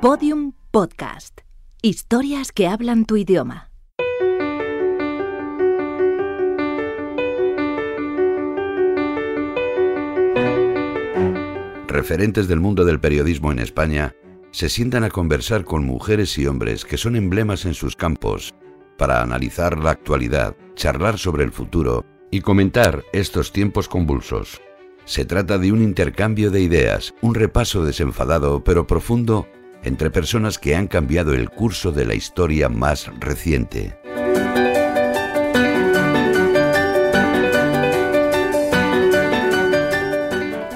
Podium Podcast. Historias que hablan tu idioma. Referentes del mundo del periodismo en España se sientan a conversar con mujeres y hombres que son emblemas en sus campos para analizar la actualidad, charlar sobre el futuro y comentar estos tiempos convulsos. Se trata de un intercambio de ideas, un repaso desenfadado pero profundo entre personas que han cambiado el curso de la historia más reciente.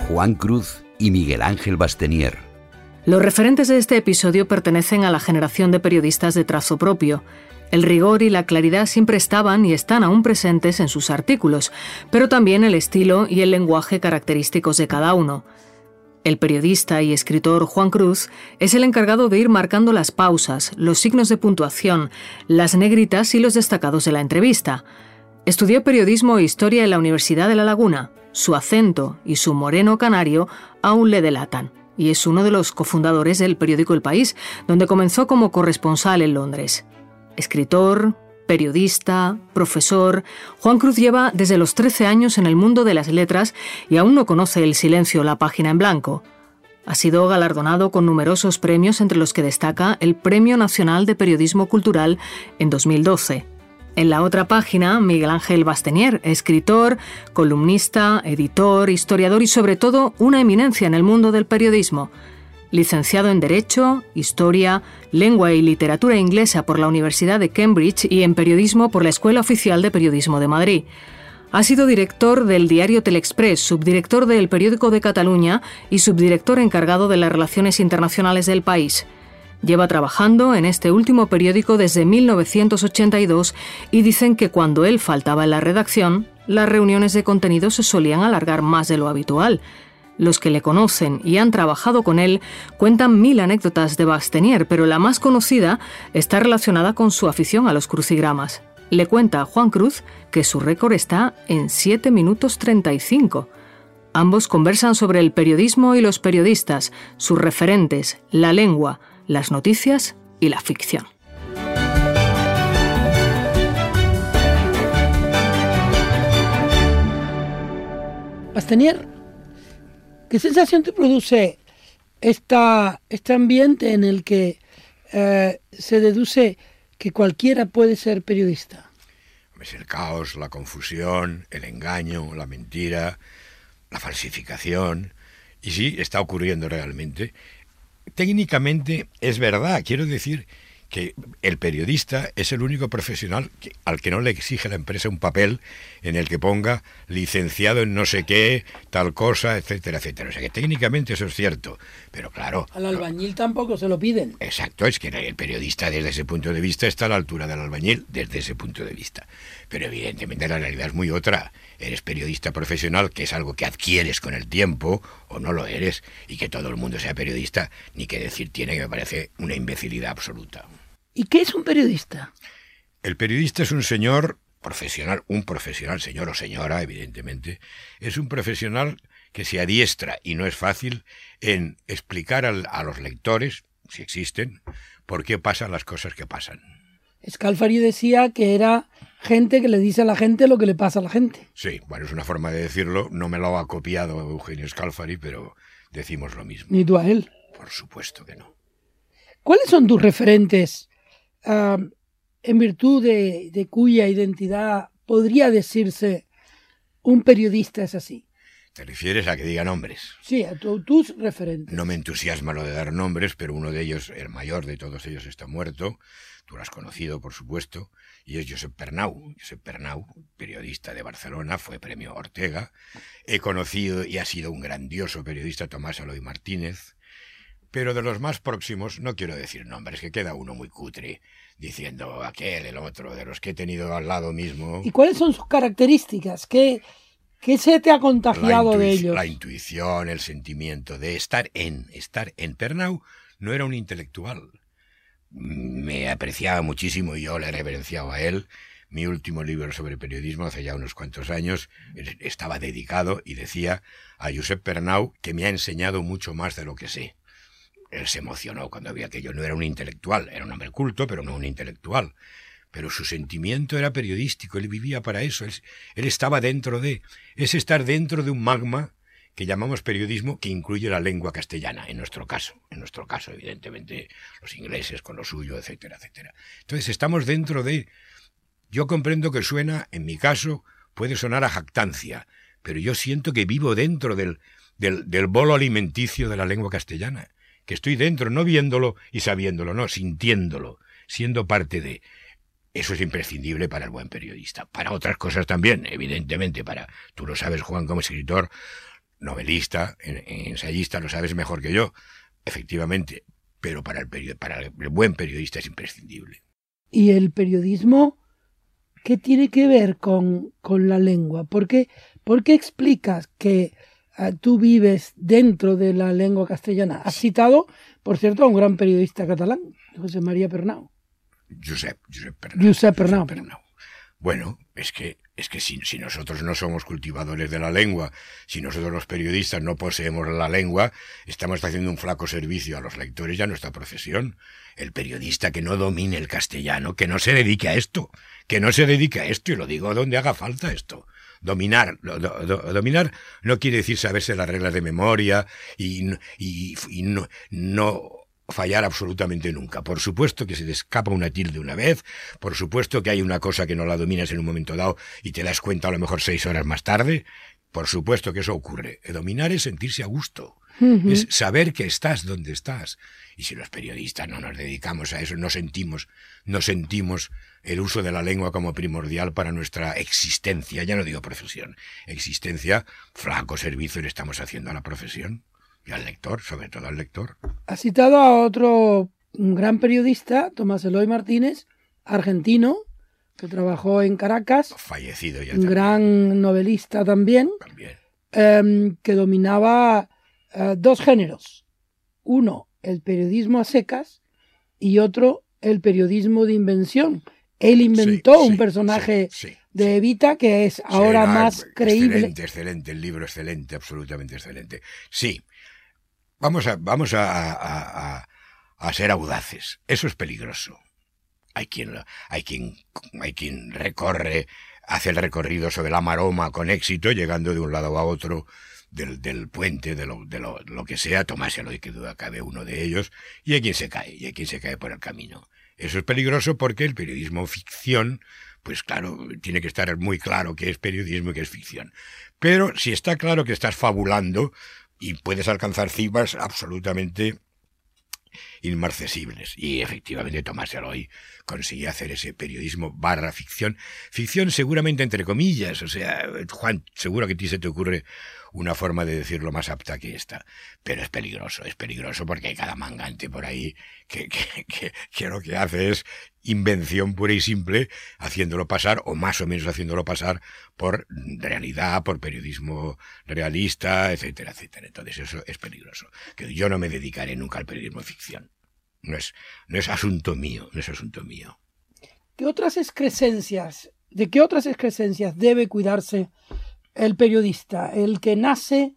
Juan Cruz y Miguel Ángel Bastenier. Los referentes de este episodio pertenecen a la generación de periodistas de trazo propio. El rigor y la claridad siempre estaban y están aún presentes en sus artículos, pero también el estilo y el lenguaje característicos de cada uno. El periodista y escritor Juan Cruz es el encargado de ir marcando las pausas, los signos de puntuación, las negritas y los destacados de la entrevista. Estudió periodismo e historia en la Universidad de La Laguna. Su acento y su moreno canario aún le delatan, y es uno de los cofundadores del periódico El País, donde comenzó como corresponsal en Londres. Escritor, periodista, profesor, Juan Cruz lleva desde los 13 años en el mundo de las letras y aún no conoce el silencio, la página en blanco. Ha sido galardonado con numerosos premios entre los que destaca el Premio Nacional de Periodismo Cultural en 2012. En la otra página, Miguel Ángel Bastenier, escritor, columnista, editor, historiador y sobre todo una eminencia en el mundo del periodismo licenciado en Derecho, Historia, Lengua y Literatura Inglesa por la Universidad de Cambridge y en Periodismo por la Escuela Oficial de Periodismo de Madrid. Ha sido director del diario Telexpress, subdirector del Periódico de Cataluña y subdirector encargado de las relaciones internacionales del país. Lleva trabajando en este último periódico desde 1982 y dicen que cuando él faltaba en la redacción, las reuniones de contenido se solían alargar más de lo habitual. Los que le conocen y han trabajado con él cuentan mil anécdotas de Bastenier, pero la más conocida está relacionada con su afición a los crucigramas. Le cuenta a Juan Cruz que su récord está en 7 minutos 35. Ambos conversan sobre el periodismo y los periodistas, sus referentes, la lengua, las noticias y la ficción. Bastenier ¿Qué sensación te produce esta, este ambiente en el que eh, se deduce que cualquiera puede ser periodista? El caos, la confusión, el engaño, la mentira, la falsificación. Y sí, está ocurriendo realmente. Técnicamente es verdad, quiero decir que el periodista es el único profesional al que no le exige la empresa un papel en el que ponga licenciado en no sé qué, tal cosa, etcétera, etcétera. O sea que técnicamente eso es cierto, pero claro... Al albañil tampoco se lo piden. Exacto, es que el periodista desde ese punto de vista está a la altura del albañil desde ese punto de vista. Pero evidentemente la realidad es muy otra. Eres periodista profesional, que es algo que adquieres con el tiempo, o no lo eres, y que todo el mundo sea periodista, ni que decir tiene que me parece una imbecilidad absoluta. ¿Y qué es un periodista? El periodista es un señor profesional, un profesional, señor o señora, evidentemente, es un profesional que se adiestra, y no es fácil, en explicar a los lectores, si existen, por qué pasan las cosas que pasan. Scalfari decía que era gente que le dice a la gente lo que le pasa a la gente. Sí, bueno, es una forma de decirlo. No me lo ha copiado Eugenio Scalfari, pero decimos lo mismo. ¿Ni tú a él? Por supuesto que no. ¿Cuáles son tus referentes en virtud de, cuya identidad podría decirse un periodista es así. ¿Te refieres a que diga nombres? Sí, a tus referentes. No me entusiasma lo de dar nombres, pero uno de ellos, el mayor de todos ellos, está muerto. Tú lo has conocido, por supuesto, y es Josep Pernau. Josep Pernau, periodista de Barcelona, fue premio Ortega. He conocido y ha sido un grandioso periodista Tomás Aloy Martínez. Pero de los más próximos, no quiero decir nombres, que queda uno muy cutre, diciendo aquel, el otro, de los que he tenido al lado mismo. ¿Y cuáles son sus características? ¿Qué, qué se te ha contagiado de ellos? La intuición, el sentimiento de estar en, estar en. Pernau no era un intelectual. Me apreciaba muchísimo y yo le reverenciaba a él. Mi último libro sobre periodismo, hace ya unos cuantos años, estaba dedicado y decía a Josep Pernau que me ha enseñado mucho más de lo que sé él se emocionó cuando vio que yo no era un intelectual, era un hombre culto, pero no un intelectual. Pero su sentimiento era periodístico, él vivía para eso, él, él estaba dentro de, es estar dentro de un magma que llamamos periodismo que incluye la lengua castellana, en nuestro caso, en nuestro caso, evidentemente, los ingleses con lo suyo, etcétera, etcétera. Entonces estamos dentro de... Yo comprendo que suena, en mi caso, puede sonar a jactancia, pero yo siento que vivo dentro del, del, del bolo alimenticio de la lengua castellana, que estoy dentro, no viéndolo y sabiéndolo, no, sintiéndolo, siendo parte de... Eso es imprescindible para el buen periodista. Para otras cosas también, evidentemente, para, tú lo sabes, Juan, como escritor, novelista, ensayista, lo sabes mejor que yo, efectivamente, pero para el, para el buen periodista es imprescindible. ¿Y el periodismo qué tiene que ver con, con la lengua? ¿Por qué, por qué explicas que tú vives dentro de la lengua castellana? Has citado, por cierto, a un gran periodista catalán, José María Pernau. Josep, Josep Pernau. Josep Pernau. Josep Pernau. Bueno, es que, es que si, si, nosotros no somos cultivadores de la lengua, si nosotros los periodistas no poseemos la lengua, estamos haciendo un flaco servicio a los lectores y a nuestra profesión. El periodista que no domine el castellano, que no se dedique a esto, que no se dedique a esto, y lo digo donde haga falta esto. Dominar, do, do, dominar no quiere decir saberse las reglas de memoria y, y, no fallar absolutamente nunca. Por supuesto que se te escapa una tilde una vez, por supuesto que hay una cosa que no la dominas en un momento dado y te das cuenta a lo mejor seis horas más tarde, por supuesto que eso ocurre. Dominar es sentirse a gusto, uh -huh. es saber que estás donde estás. Y si los periodistas no nos dedicamos a eso, no sentimos, no sentimos el uso de la lengua como primordial para nuestra existencia, ya no digo profesión, existencia, flaco servicio le estamos haciendo a la profesión y al lector, sobre todo al lector. Ha citado a otro gran periodista, Tomás Eloy Martínez, argentino, que trabajó en Caracas. Fallecido ya. Un gran novelista también. También. Eh, que dominaba eh, dos géneros. Uno, el periodismo a secas y otro, el periodismo de invención. Él inventó Sí, un sí, personaje sí, de Evita que es ahora más creíble. Excelente, excelente, el libro excelente, absolutamente excelente. Sí, vamos a, vamos a, a, a, a ser audaces. Eso es peligroso. Hay quien, hay quien, hay quien recorre, hace el recorrido sobre la maroma con éxito, llegando de un lado a otro del, del puente, de lo, de lo, lo que sea, tomárselo y que duda cabe uno de ellos, y hay quien se cae, y hay quien se cae por el camino. Eso es peligroso porque el periodismo ficción, pues claro, tiene que estar muy claro qué es periodismo y qué es ficción. Pero si está claro que estás fabulando y puedes alcanzar cifras absolutamente inmarcesibles. Y efectivamente Tomás Eloy consigue hacer ese periodismo barra ficción. Ficción seguramente entre comillas. O sea, Juan, seguro que a ti se te ocurre una forma de decirlo más apta que esta. Pero es peligroso, es peligroso porque hay cada mangante por ahí que, que, que lo que hace es invención pura y simple, haciéndolo pasar, o más o menos haciéndolo pasar, por realidad, por periodismo realista, etcétera, etcétera. Entonces eso es peligroso. Que yo no me dedicaré nunca al periodismo de ficción. No es, no es asunto mío, no es asunto mío. ¿Qué otras excrescencias, de qué otras excrescencias debe cuidarse el periodista? El que nace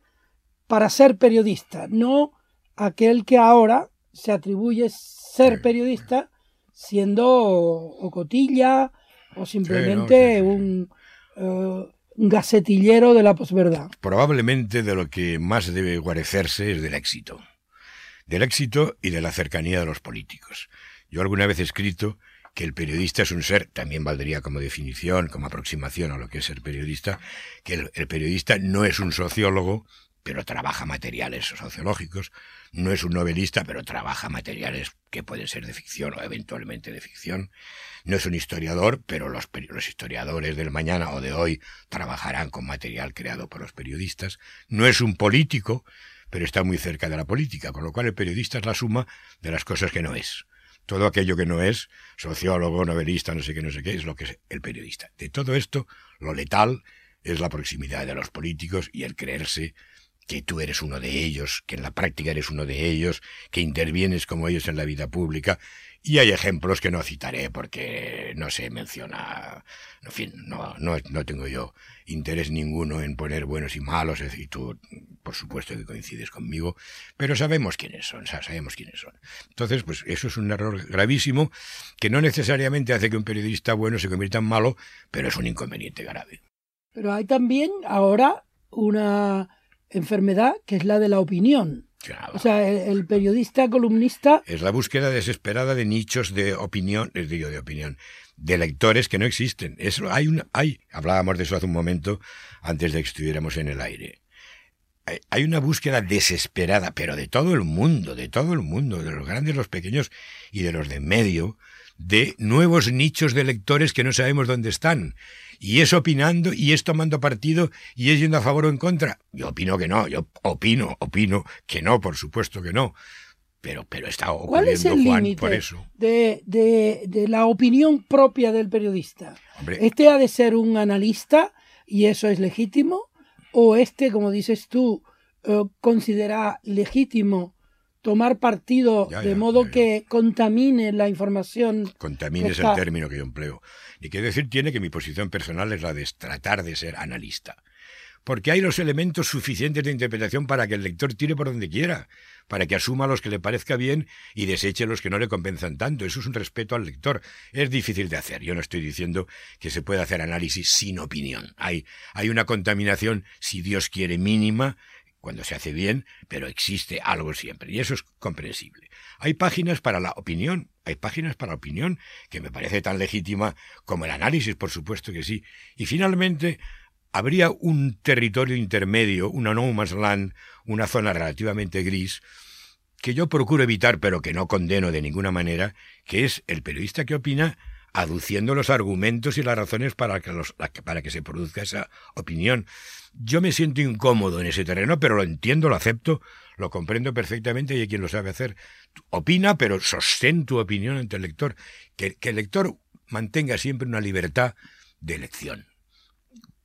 para ser periodista, no aquel que ahora se atribuye ser periodista siendo o cotilla o simplemente Sí, no, sí, sí. un, un gacetillero de la posverdad. Probablemente de lo que más debe guarecerse es del éxito. Del éxito y de la cercanía de los políticos. Yo alguna vez he escrito que el periodista es un ser, también valdría como definición, como aproximación a lo que es ser periodista, que el, el periodista no es un sociólogo, pero trabaja materiales sociológicos, no es un novelista, pero trabaja materiales que pueden ser de ficción o eventualmente de ficción, no es un historiador, pero los, los historiadores del mañana o de hoy trabajarán con material creado por los periodistas, no es un político, pero está muy cerca de la política, con lo cual el periodista es la suma de las cosas que no es. Todo aquello que no es, sociólogo, novelista, no sé qué, no sé qué, es lo que es el periodista. De todo esto, lo letal es la proximidad de los políticos y el creerse que tú eres uno de ellos, que en la práctica eres uno de ellos, que intervienes como ellos en la vida pública, y hay ejemplos que no citaré porque no se menciona, en fin, no, no, no tengo yo interés ninguno en poner buenos y malos, y tú, por supuesto que coincides conmigo, pero sabemos quiénes son, sabemos quiénes son. Entonces, pues eso es un error gravísimo que no necesariamente hace que un periodista bueno se convierta en malo, pero es un inconveniente grave. Pero hay también ahora una enfermedad que es la de la opinión. O sea, el, periodista columnista es la búsqueda desesperada de nichos de opinión, les digo de opinión, de lectores que no existen. Eso hay una, hay, hablábamos de eso hace un momento antes de que estuviéramos en el aire. Hay una búsqueda desesperada, pero de todo el mundo, de todo el mundo, de los grandes, los pequeños y de los de medio, de nuevos nichos de lectores que no sabemos dónde están. Y es opinando y es tomando partido y es yendo a favor o en contra. Yo opino que no, yo opino, opino que no, por supuesto que no. Pero, pero está ocurriendo, ¿Cuál es el Juan, por eso. De, de, de, la opinión propia del periodista? ¿Este ha de ser un analista y eso es legítimo? ¿O este, como dices tú, eh, considera legítimo tomar partido de modo que contamine la información. Contamine es el término que yo empleo. Y quiero decir, tiene que mi posición personal es la de tratar de ser analista. Porque hay los elementos suficientes de interpretación para que el lector tire por donde quiera, para que asuma los que le parezca bien y deseche los que no le compensan tanto. Eso es un respeto al lector. Es difícil de hacer. Yo no estoy diciendo que se pueda hacer análisis sin opinión. Hay, hay una contaminación, si Dios quiere, mínima, cuando se hace bien, pero existe algo siempre, y eso es comprensible. Hay páginas para la opinión, hay páginas para opinión, que me parece tan legítima como el análisis, por supuesto que sí. Y finalmente, habría un territorio intermedio, una no man's land, una zona relativamente gris, que yo procuro evitar, pero que no condeno de ninguna manera, que es el periodista que opina aduciendo los argumentos y las razones para que, los, para que se produzca esa opinión. Yo me siento incómodo en ese terreno, pero lo entiendo, lo acepto, lo comprendo perfectamente y hay quien lo sabe hacer. Opina, pero sostén tu opinión ante el lector. Que, que el lector mantenga siempre una libertad de elección.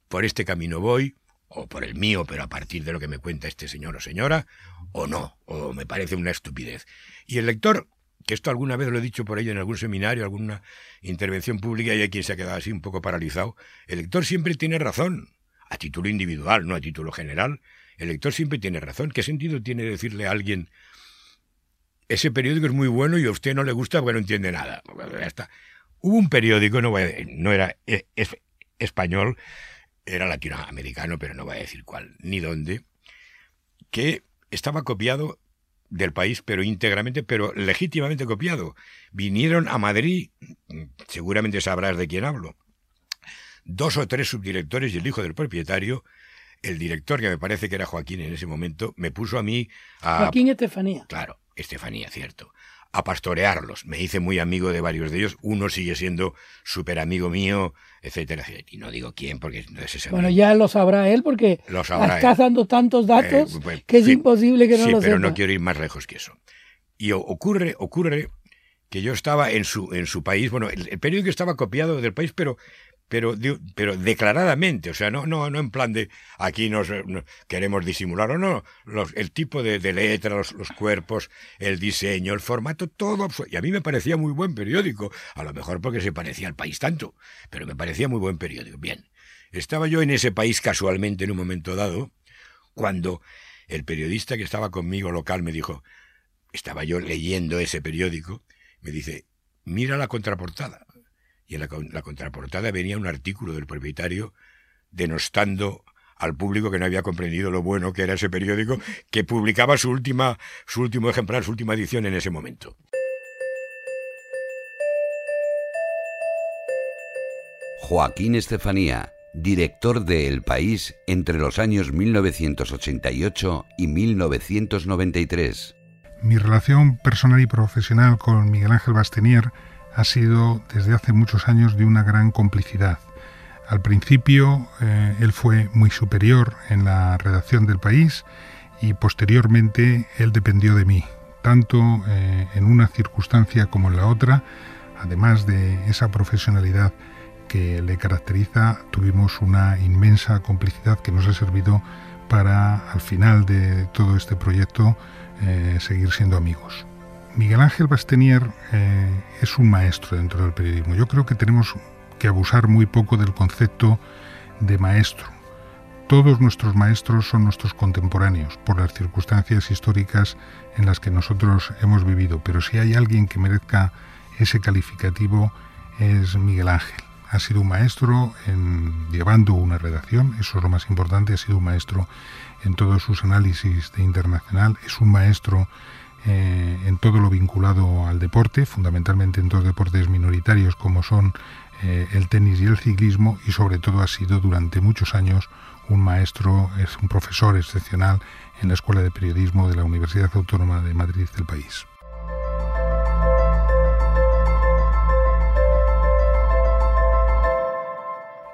Por este camino voy, o por el mío, pero a partir de lo que me cuenta este señor o señora, o no, o me parece una estupidez. Y el lector que esto alguna vez lo he dicho por ahí en algún seminario, alguna intervención pública, y hay quien se ha quedado así un poco paralizado. El lector siempre tiene razón, a título individual, no a título general. El lector siempre tiene razón. ¿Qué sentido tiene decirle a alguien, ese periódico es muy bueno y a usted no le gusta porque no entiende nada? Hubo un periódico, no, no era e, español, era latinoamericano, pero no voy a decir cuál ni dónde, que estaba copiado del país, pero íntegramente, pero legítimamente copiado. Vinieron a Madrid, seguramente sabrás de quién hablo, dos o tres subdirectores y el hijo del propietario, el director, que me parece que era Joaquín en ese momento, me puso a mí a... Joaquín Estefanía. Claro, Estefanía, cierto a pastorearlos. Me hice muy amigo de varios de ellos. Uno sigue siendo súper amigo mío, etcétera, etcétera. Y no digo quién, porque no es ese Bueno, ya lo sabrá él, porque lo estás dando tantos datos eh, pues, que es imposible que no lo sepa. pero no quiero ir más lejos que eso. Y ocurre, ocurre que yo estaba en su, en su país, bueno, el, el periódico estaba copiado del país, pero pero, pero declaradamente, o sea, no, no, no en plan de aquí nos, queremos disimular o no, los, el tipo de, de letra, los, los, cuerpos, el diseño, el formato, todo. Y a mí me parecía muy buen periódico, a lo mejor porque se parecía al país tanto, pero me parecía muy buen periódico. Bien, estaba yo en ese país casualmente en un momento dado, cuando el periodista que estaba conmigo local me dijo, estaba yo leyendo ese periódico, me dice, mira la contraportada y en la, contraportada venía un artículo del propietario denostando al público que no había comprendido lo bueno que era ese periódico, que publicaba su, última, su último ejemplar, su última edición en ese momento. Joaquín Estefanía, director de El País entre los años 1988 y 1993. Mi relación personal y profesional con Miguel Ángel Bastenier ha sido desde hace muchos años de una gran complicidad. Al principio eh, él fue muy superior en la redacción del país y posteriormente él dependió de mí, tanto eh, en una circunstancia como en la otra, además de esa profesionalidad que le caracteriza, tuvimos una inmensa complicidad que nos ha servido para al final de todo este proyecto eh, seguir siendo amigos. Miguel Ángel Bastenier eh, es un maestro dentro del periodismo. Yo creo que tenemos que abusar muy poco del concepto de maestro. Todos nuestros maestros son nuestros contemporáneos por las circunstancias históricas en las que nosotros hemos vivido, pero si hay alguien que merezca ese calificativo es Miguel Ángel. Ha sido un maestro en llevando una redacción, eso es lo más importante, ha sido un maestro en todos sus análisis de internacional, es un maestro eh, en todo lo vinculado al deporte, fundamentalmente en dos deportes minoritarios como son eh, el tenis y el ciclismo, y sobre todo ha sido durante muchos años un maestro, es un profesor excepcional en la Escuela de Periodismo de la Universidad Autónoma de Madrid del país.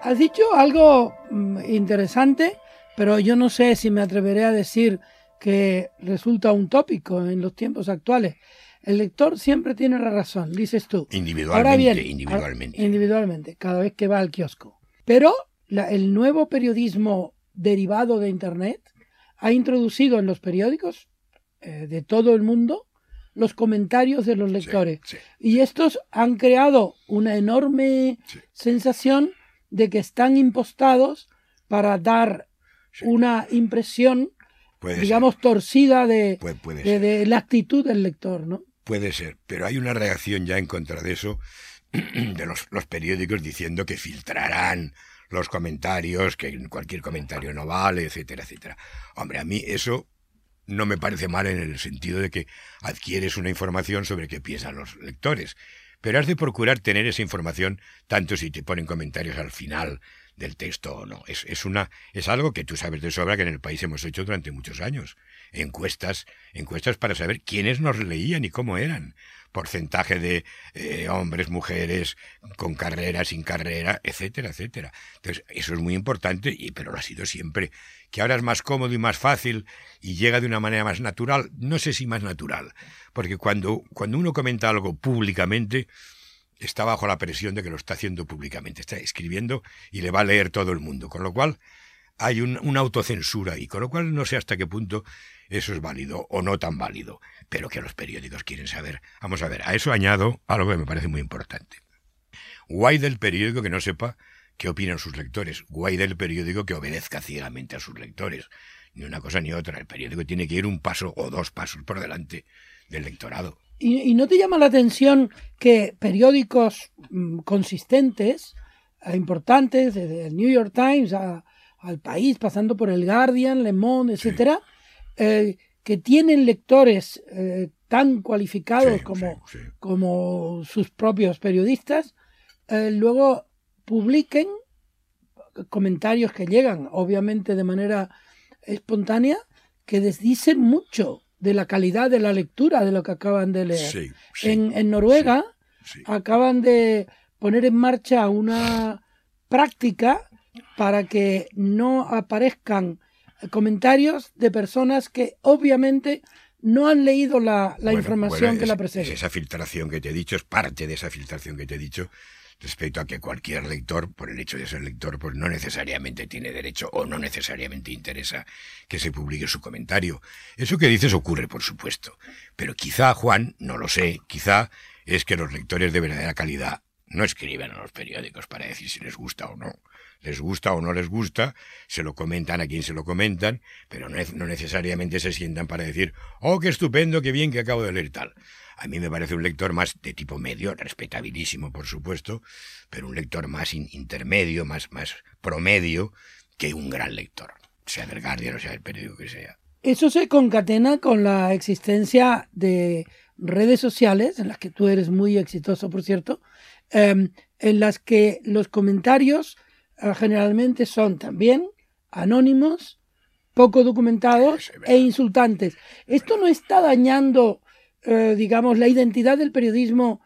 Has dicho algo mm, interesante, pero yo no sé si me atreveré a decir que resulta un tópico en los tiempos actuales. El lector siempre tiene la razón, dices tú. Individualmente, individualmente. Individualmente, cada vez que va al kiosco. Pero el nuevo periodismo derivado de Internet ha introducido en los periódicos eh, de todo el mundo los comentarios de los lectores. Y estos han creado una enorme sensación de que están impostados para dar una impresión, digamos, torcida de, de, la actitud del lector, ¿no? Puede ser, pero hay una reacción ya en contra de eso de los, los periódicos diciendo que filtrarán los comentarios, que cualquier comentario no vale, etcétera, etcétera. Hombre, a mí eso no me parece mal en el sentido de que adquieres una información sobre qué piensan los lectores, pero has de procurar tener esa información tanto si te ponen comentarios al final del texto o no. Es, es, una, es algo que tú sabes de sobra que en el país hemos hecho durante muchos años. Encuestas, encuestas para saber quiénes nos leían y cómo eran porcentaje de eh, hombres, mujeres, con carrera, sin carrera, etcétera, etcétera. Entonces, eso es muy importante, y, pero lo ha sido siempre. Que ahora es más cómodo y más fácil y llega de una manera más natural, no sé si más natural, porque cuando, cuando uno comenta algo públicamente, está bajo la presión de que lo está haciendo públicamente, está escribiendo y le va a leer todo el mundo, con lo cual hay una autocensura y con lo cual no sé hasta qué punto eso es válido o no tan válido, pero que los periódicos quieren saber. Vamos a ver, a eso añado algo que me parece muy importante. Guay del periódico que no sepa qué opinan sus lectores. Guay del periódico que obedezca ciegamente a sus lectores. Ni una cosa ni otra. El periódico tiene que ir un paso o dos pasos por delante del lectorado. ¿Y, no te llama la atención que periódicos mm, consistentes, eh, importantes, desde el New York Times al país, pasando por el Guardian, Le Monde, etcétera, eh, que tienen lectores eh, tan cualificados como, como sus propios periodistas, eh, luego publiquen comentarios que llegan, obviamente de manera espontánea, que desdicen mucho de la calidad de la lectura de lo que acaban de leer. en, en, Noruega acaban de poner en marcha una práctica para que no aparezcan comentarios de personas que obviamente no han leído la, información que la presenta. esa filtración que te he dicho, es parte de esa filtración que te he dicho respecto a que cualquier lector, por el hecho de ser lector, pues no necesariamente tiene derecho o no necesariamente interesa que se publique su comentario. Eso que dices ocurre, por supuesto. Pero quizá, Juan, no lo sé, quizá es que los lectores de verdadera calidad no escriben a los periódicos para decir si les gusta o no les gusta o no les gusta, se lo comentan a quien se lo comentan, pero no, no, necesariamente se sientan para decir, oh, qué estupendo, qué bien que acabo de leer tal. A mí me parece un lector más de tipo medio, respetabilísimo, por supuesto, pero un lector más intermedio, más, más promedio, que un gran lector, sea del Guardian o sea del periódico que sea. Eso se concatena con la existencia de redes sociales, en las que tú eres muy exitoso, por cierto, em, en las que los comentarios Ah, generalmente son también anónimos, poco documentados e insultantes. Esto no está dañando, eh, digamos, la identidad del periodismo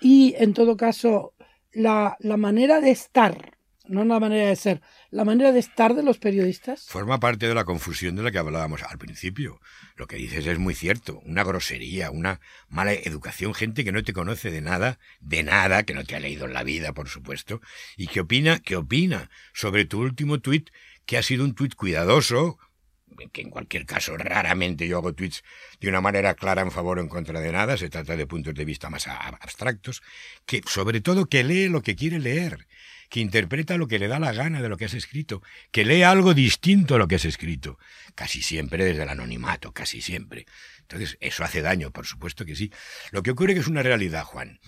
y, en todo caso, la, la manera de estar no la manera de ser, la manera de estar de los periodistas. Forma parte de la confusión de la que hablábamos al principio. Lo que dices es muy cierto, una grosería, una mala educación, gente que no te conoce de nada, de nada, que no te ha leído en la vida, por supuesto, y que opina, que opina sobre tu último tuit, que ha sido un tuit cuidadoso, que en cualquier caso raramente yo hago tweets de una manera clara en favor o en contra de nada, se trata de puntos de vista más abstractos, que sobre todo que lee lo que quiere leer, que interpreta lo que le da la gana de lo que has escrito, que lee algo distinto a lo que has escrito, casi siempre desde el anonimato, casi siempre. Entonces, eso hace daño, por supuesto que sí. Lo que ocurre que es una realidad, Juan.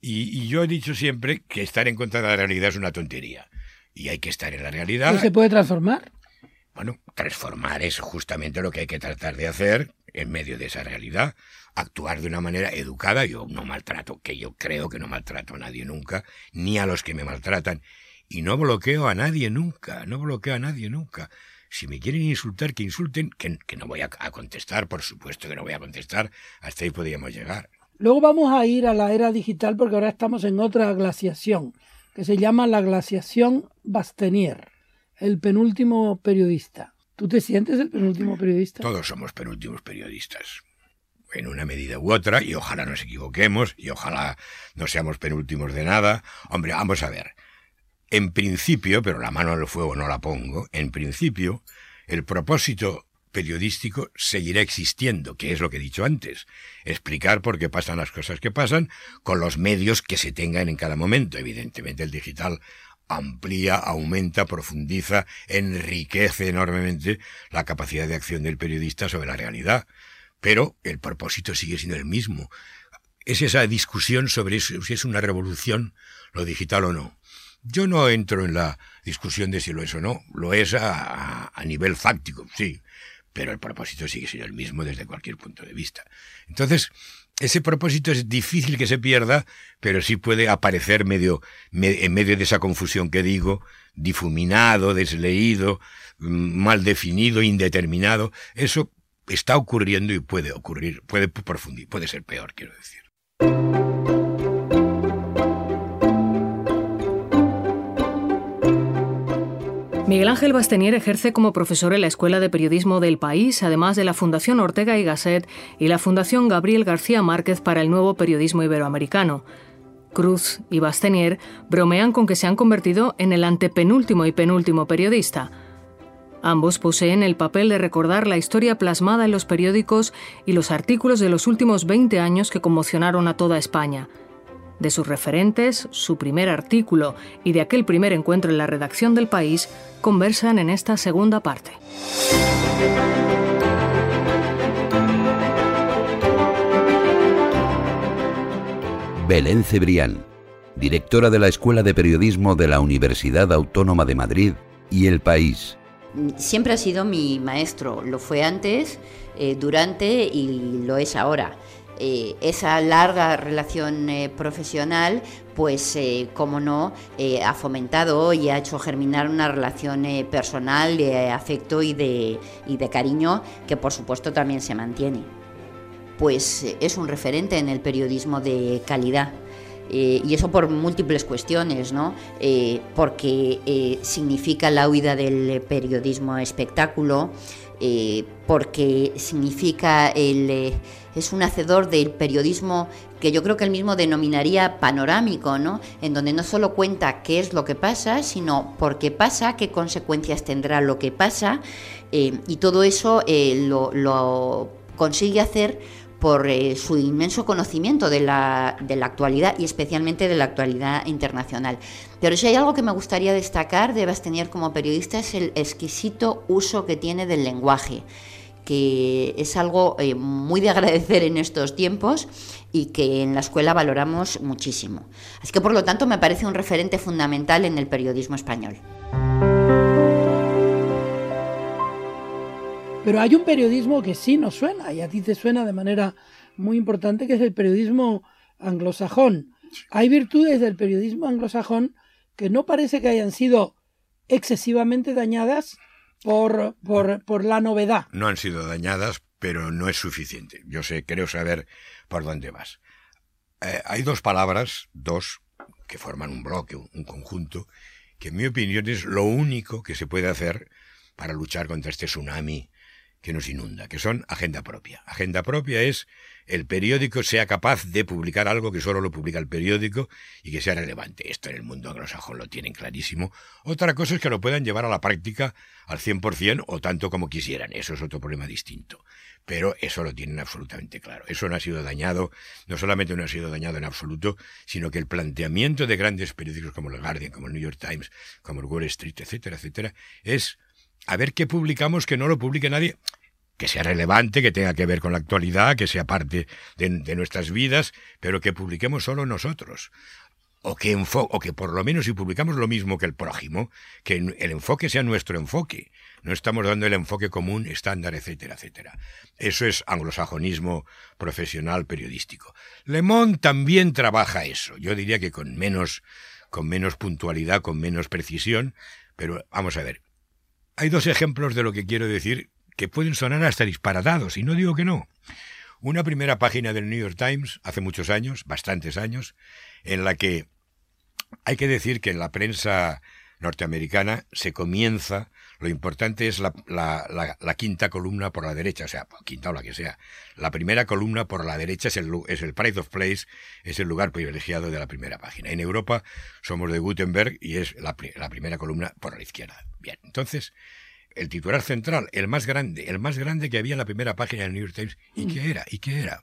Y, y yo he dicho siempre que estar en contra de la realidad es una tontería. Y hay que estar en la realidad. ¿No se puede transformar? Bueno, transformar es justamente lo que hay que tratar de hacer en medio de esa realidad. Actuar de una manera educada. Yo no maltrato, que yo creo que no maltrato a nadie nunca, ni a los que me maltratan. Y no bloqueo a nadie nunca, no bloqueo a nadie nunca. Si me quieren insultar, que insulten, que, no voy a, a, contestar, por supuesto que no voy a contestar. Hasta ahí podríamos llegar. Luego vamos a ir a la era digital porque ahora estamos en otra glaciación, que se llama la glaciación Bastenier el penúltimo periodista. ¿Tú te sientes el penúltimo periodista? Todos somos penúltimos periodistas. En una medida u otra, y ojalá nos equivoquemos, y ojalá no seamos penúltimos de nada. Hombre, vamos a ver. En principio, pero la mano el fuego no la pongo, en principio, el propósito periodístico seguirá existiendo, que es lo que he dicho antes, explicar por qué pasan las cosas que pasan con los medios que se tengan en cada momento. Evidentemente el digital amplía, aumenta, profundiza, enriquece enormemente la capacidad de acción del periodista sobre la realidad. Pero el propósito sigue siendo el mismo. Es esa discusión sobre si es una revolución lo digital o no. Yo no entro en la discusión de si lo es o no. Lo es a, nivel fáctico, sí. Pero el propósito sigue siendo el mismo desde cualquier punto de vista. Entonces, ese propósito es difícil que se pierda, pero sí puede aparecer medio, en medio de esa confusión que digo, difuminado, desleído, mm, mal definido, indeterminado. Eso está ocurriendo y puede ocurrir, puede profundir, puede ser peor, quiero decir. Miguel Ángel Bastenier ejerce como profesor en la Escuela de Periodismo del país, además de la Fundación Ortega y Gasset y la Fundación Gabriel García Márquez para el nuevo periodismo iberoamericano. Cruz y Bastenier bromean con que se han convertido en el antepenúltimo y penúltimo periodista. Ambos poseen el papel de recordar la historia plasmada en los periódicos y los artículos de los últimos 20 años que conmocionaron a toda España de sus referentes, su primer artículo y de aquel primer encuentro en la redacción del país, conversan en esta segunda parte. Belén Cebrián, directora de la Escuela de Periodismo de la Universidad Autónoma de Madrid y El País. Siempre ha sido mi maestro, lo fue antes, eh, durante y lo es ahora. Eh, esa larga relación eh, profesional, pues, eh, como no, ha fomentado y ha hecho germinar una relación personal de afecto y de, y de cariño que, por supuesto, también se mantiene. Pues es un referente en el periodismo de calidad. y eso por múltiples cuestiones, ¿no? porque significa la huida del periodismo espectáculo, porque significa el es un hacedor del periodismo que yo creo que él mismo denominaría panorámico, ¿no? En donde no solo cuenta qué es lo que pasa, sino por qué pasa, qué consecuencias tendrá lo que pasa, eh, y todo eso eh, lo, consigue hacer por eh, su inmenso conocimiento de la, actualidad y especialmente de la actualidad internacional. Pero si hay algo que me gustaría destacar de tener como periodista es el exquisito uso que tiene del lenguaje que es algo eh, muy de agradecer en estos tiempos y que en la escuela valoramos muchísimo. Así que por lo tanto me parece un referente fundamental en el periodismo español. Pero hay un periodismo que sí nos suena y a ti te suena de manera muy importante, que es el periodismo anglosajón. Hay virtudes del periodismo anglosajón que no parece que hayan sido excesivamente dañadas por, por, por la novedad. No han sido dañadas, pero no es suficiente. Yo sé, creo saber por dónde vas. Eh, hay dos palabras, dos, que forman un bloque, un conjunto, que en mi opinión es lo único que se puede hacer para luchar contra este tsunami que nos inunda, que son agenda propia. Agenda propia es el periódico sea capaz de publicar algo que solo lo publica el periódico y que sea relevante. Esto en el mundo anglosajón lo tienen clarísimo. Otra cosa es que lo puedan llevar a la práctica al 100% o tanto como quisieran. Eso es otro problema distinto. Pero eso lo tienen absolutamente claro. Eso no ha sido dañado, no solamente no ha sido dañado en absoluto, sino que el planteamiento de grandes periódicos como el Guardian, como el New York Times, como el Wall Street, etcétera, etcétera, es a ver qué publicamos que no lo publique nadie que sea relevante, que tenga que ver con la actualidad, que sea parte de, nuestras vidas, pero que publiquemos solo nosotros. O que, o que por lo menos si publicamos lo mismo que el prójimo, que el enfoque sea nuestro enfoque. No estamos dando el enfoque común, estándar, etcétera, etcétera. Eso es anglosajonismo profesional periodístico. Le Monde también trabaja eso. Yo diría que con menos, con menos puntualidad, con menos precisión, pero vamos a ver. Hay dos ejemplos de lo que quiero decir que pueden sonar hasta disparatados, y no digo que no. Una primera página del New York Times, hace muchos años, bastantes años, en la que hay que decir que en la prensa norteamericana se comienza, lo importante es la, la, quinta columna por la derecha, o sea, quinta o la que sea. La primera columna por la derecha es el, es el Pride of Place, es el lugar privilegiado de la primera página. En Europa somos de Gutenberg y es la, la primera columna por la izquierda. Bien, entonces el titular central, el más grande, el más grande que había en la primera página del New York Times. ¿Y qué era? ¿Y qué era?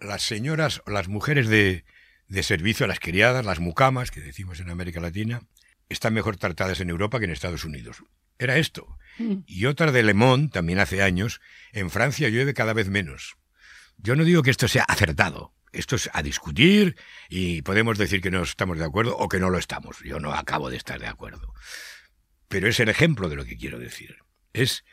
Las señoras, las mujeres de, de servicio, las criadas, las mucamas, que decimos en América Latina, están mejor tratadas en Europa que en Estados Unidos. Era esto. Mm. Y otra de Le Monde, también hace años, en Francia llueve cada vez menos. Yo no digo que esto sea acertado. Esto es a discutir y podemos decir que no estamos de acuerdo o que no lo estamos. Yo no acabo de estar de acuerdo. Pero es el ejemplo de lo que quiero decir es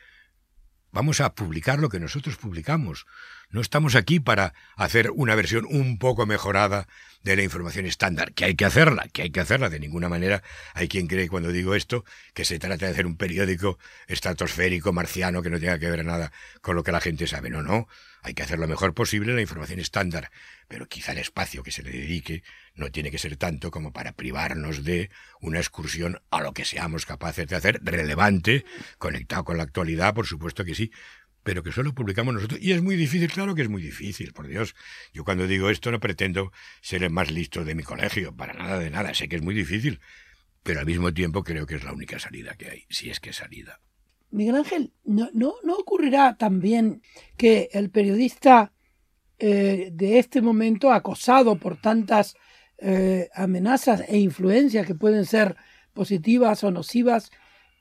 vamos a publicar lo que nosotros publicamos. No estamos aquí para hacer una versión un poco mejorada de la información estándar, que hay que hacerla, que hay que hacerla. De ninguna manera hay quien cree cuando digo esto que se trata de hacer un periódico estratosférico, marciano, que no tenga que ver nada con lo que la gente sabe. No, no. Hay que hacer lo mejor posible la información estándar, pero quizá el espacio que se le dedique no tiene que ser tanto como para privarnos de una excursión a lo que seamos capaces de hacer relevante, conectado con la actualidad, por supuesto que sí, pero que solo publicamos nosotros. Y es muy difícil, claro que es muy difícil, por Dios. Yo cuando digo esto no pretendo ser el más listo de mi colegio, para nada de nada, sé que es muy difícil, pero al mismo tiempo creo que es la única salida que hay, si es que salida. Miguel Ángel, ¿no, no, ocurrirá también que el periodista eh, de este momento, acosado por tantas eh, amenazas e influencias que pueden ser positivas o nocivas,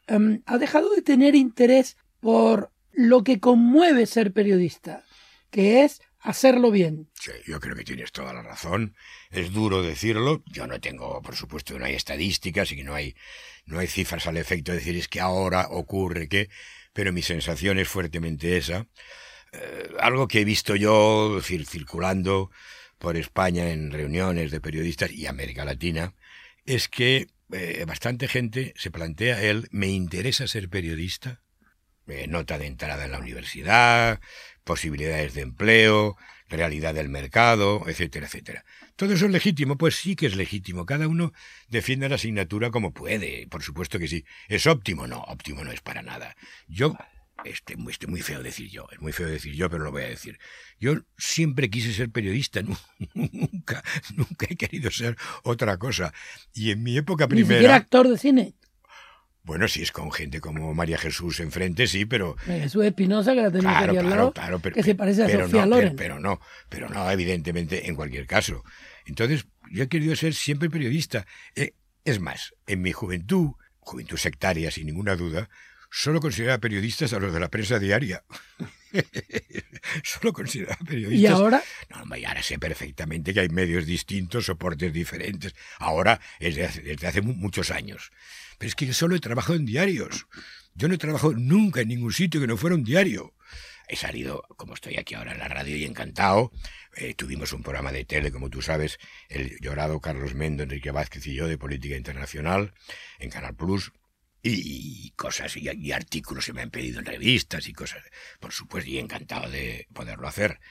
em, ha dejado de tener interés por lo que conmueve ser periodista, que es hacerlo bien. Sí, yo creo que tienes toda la razón. Es duro decirlo. Yo no tengo, por supuesto, no hay estadísticas y no hay no hay cifras al efecto de decir es que ahora ocurre que, pero mi sensación es fuertemente esa. Eh, algo que he visto yo circulando por España en reuniones de periodistas y América Latina, es que eh, bastante gente se plantea él, ¿me interesa ser periodista? Eh, nota de entrada en la universidad, posibilidades de empleo, realidad del mercado, etcétera, etcétera. ¿Todo eso es legítimo? Pues sí que es legítimo. Cada uno defiende la asignatura como puede. Por supuesto que sí. ¿Es óptimo? No, óptimo no es para nada. Yo, este, este, muy feo decir yo, es muy feo decir yo, pero lo voy a decir. Yo siempre quise ser periodista, nunca, nunca he querido ser otra cosa. Y en mi época primera... ¿Ni actor de cine? Bueno, si es con gente como María Jesús enfrente, sí, pero... Jesús Espinosa, que la tenía claro, al lado, claro, pero, que se parece a Sofía no, Loren. Pero, no, pero no, evidentemente, en cualquier caso. Entonces, yo he querido ser siempre periodista. Eh, es más, en mi juventud, juventud sectaria sin ninguna duda, solo consideraba periodistas a los de la prensa diaria. solo consideraba periodistas. ¿Y ahora? No, ahora sé perfectamente que hay medios distintos, soportes diferentes. Ahora es desde hace muchos años. Es que solo he trabajado en diarios. Yo no he trabajado nunca en ningún sitio que no fuera un diario. He salido, como estoy aquí ahora en la radio y encantado. Eh, tuvimos un programa de tele, como tú sabes, el llorado Carlos Mendo, Enrique Vázquez y yo, de Política Internacional, en Canal Plus. Y, cosas y, artículos se me han pedido en revistas y cosas. Por supuesto, y encantado de poderlo hacer.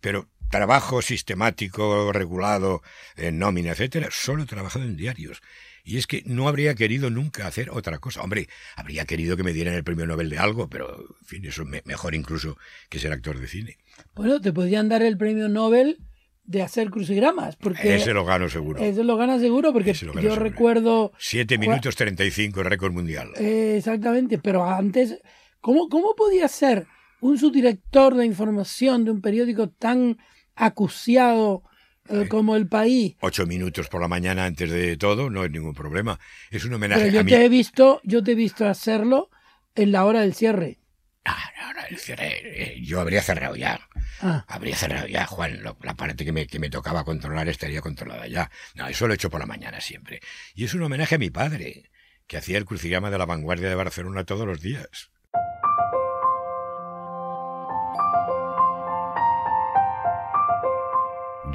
Pero trabajo sistemático, regulado, en nómina, etcétera, solo he trabajado en diarios. Y es que no habría querido nunca hacer otra cosa. Hombre, habría querido que me dieran el premio Nobel de algo, pero, en fin, eso es mejor incluso que ser actor de cine. Bueno, te podrían dar el premio Nobel de hacer crucigramas. Porque ese lo gano seguro. Ese lo gana seguro porque yo recuerdo... 7 minutos 35, récord mundial. Eh, exactamente, pero antes, ¿cómo, ¿cómo podía ser un subdirector de información de un periódico tan acuciado eh, como El País? Ocho minutos por la mañana antes de todo, no es ningún problema. Es un homenaje pero yo a te he visto, yo te he visto hacerlo en la hora del cierre. Ah, no, el cierre, eh, yo habría cerrado ya. Ah. Habría cerrado ya, Juan. la parte que me, que me tocaba controlar estaría controlada ya. No, eso lo he hecho por la mañana siempre. Y es un homenaje a mi padre, que hacía el crucigrama de la vanguardia de Barcelona todos los días.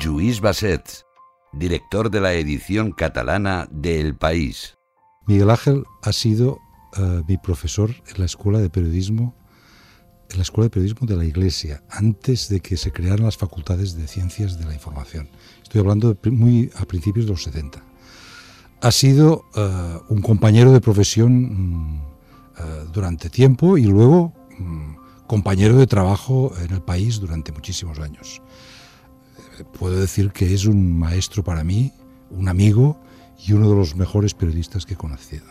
Lluís Basset, director de la edición catalana de El País. Miguel Ángel ha sido eh, mi profesor en la Escuela de Periodismo en la Escuela de Periodismo de la Iglesia, antes de que se crearan las facultades de Ciencias de la Información. Estoy hablando muy a principios de los 70. Ha sido eh, un compañero de profesión mm, eh, durante tiempo y luego mm, compañero de trabajo en el país durante muchísimos años. Puedo decir que es un maestro para mí, un amigo y uno de los mejores periodistas que he conocido.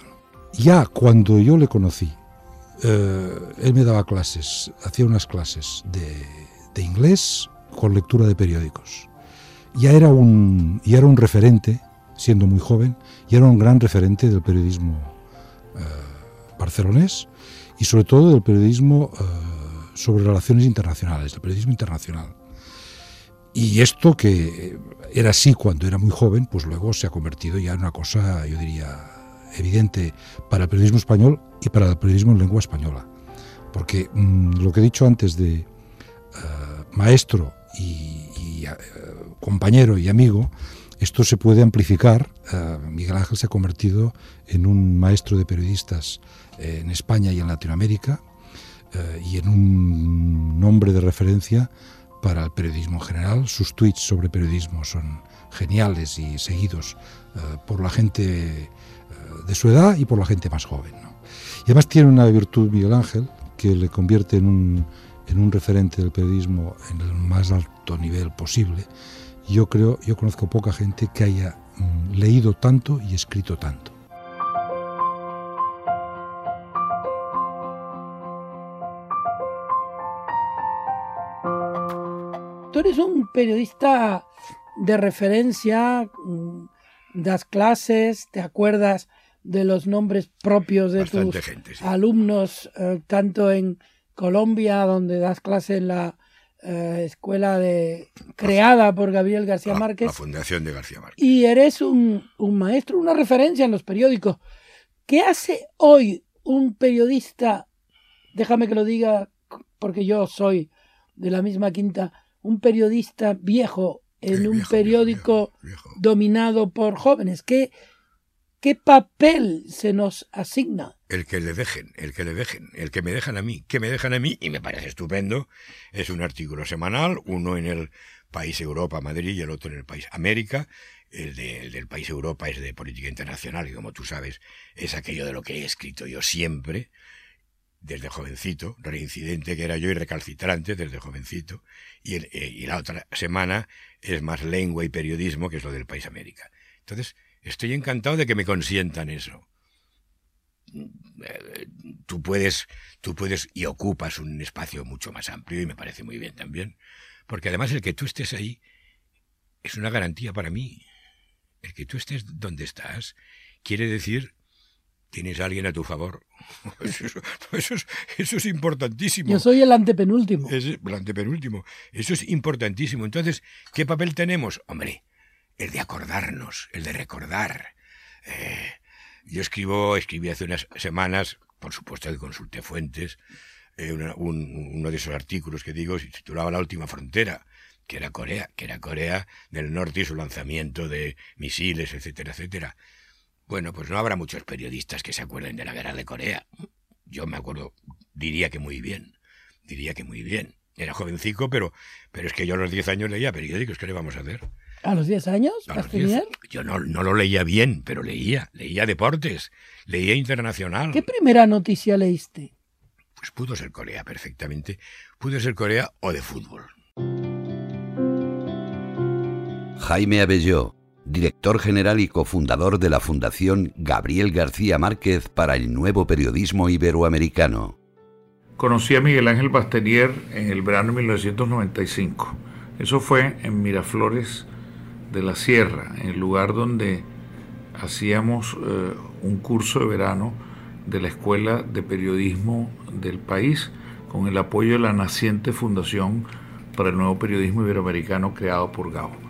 Ya cuando yo le conocí, eh, él me daba clases, hacía unas clases de, inglés con lectura de periódicos. Ya era, un, ya era un referente, siendo muy joven, y era un gran referente del periodismo eh, barcelonés y sobre todo del periodismo eh, sobre relaciones internacionales, del periodismo internacional. Y esto que era así cuando era muy joven, pues luego se ha convertido ya en una cosa, yo diría, evidente para el periodismo español y para el periodismo en lengua española. Porque mm, lo que he dicho antes de eh, maestro y, eh, compañero y amigo, esto se puede amplificar. Eh, Miguel Ángel se ha convertido en un maestro de periodistas en España y en Latinoamérica y en un nombre de referencia para el periodismo en general. Sus tweets sobre periodismo son geniales y seguidos por la gente de su edad y por la gente más joven. Y además tiene una virtud Miguel Ángel que le convierte en un, en un referente del periodismo en el más alto nivel posible. Yo creo, yo conozco poca gente que haya mm, leído tanto y escrito tanto. Tú eres un periodista de referencia, mm, das clases, te acuerdas de los nombres propios de tus alumnos, eh, tanto en Colombia, donde das clase en la eh, escuela de creada por Gabriel García Márquez. La Fundación de García Márquez. Y eres un, un maestro, una referencia en los periódicos. ¿Qué hace hoy un periodista, déjame que lo diga porque yo soy de la misma quinta, un periodista viejo en un periódico dominado por jóvenes? ¿Qué, ¿Qué papel se nos asigna? El que le dejen, el que le dejen, el que me dejan a mí, que me dejan a mí, y me parece estupendo, es un artículo semanal, uno en el país Europa, Madrid, y el otro en el país América. El, del país Europa es de política internacional, y como tú sabes, es aquello de lo que he escrito yo siempre, desde jovencito, reincidente que era yo y recalcitrante desde jovencito, y, eh, y la otra semana es más lengua y periodismo, que es lo del país América. Entonces, Estoy encantado de que me consientan eso. Tú puedes, tú puedes y ocupas un espacio mucho más amplio y me parece muy bien también, porque además el que tú estés ahí es una garantía para mí. El que tú estés donde estás quiere decir tienes a alguien a tu favor. Eso, es, eso, es, importantísimo. Yo soy el antepenúltimo. Es el antepenúltimo. Eso es importantísimo. Entonces, ¿qué papel tenemos? Hombre, el de acordarnos, el de recordar. Eh, yo escribo, escribí hace unas semanas, por supuesto que consulté fuentes, eh, uno de esos artículos que digo se titulaba La última frontera, que era Corea, que era Corea del Norte y su lanzamiento de misiles, etcétera, etcétera. Bueno, pues no habrá muchos periodistas que se acuerden de la guerra de Corea. Yo me acuerdo, diría que muy bien, diría que muy bien. Era jovencico, pero, pero es que yo a los 10 años leía periódicos, ¿qué le vamos a hacer? ¿A los 10 años? Yo no, no lo leía bien, pero leía. Leía deportes, leía internacional. ¿Qué primera noticia leíste? Pues pudo ser Corea perfectamente. Pudo ser Corea o de fútbol. Jaime Abelló, director general y cofundador de la Fundación Gabriel García Márquez para el nuevo periodismo iberoamericano. Conocí a Miguel Ángel Bastenier en el verano de 1995. Eso fue en Miraflores de la Sierra, en el lugar donde hacíamos eh, un curso de verano de la Escuela de Periodismo del país con el apoyo de la naciente Fundación para el Nuevo Periodismo Iberoamericano creado por GAO.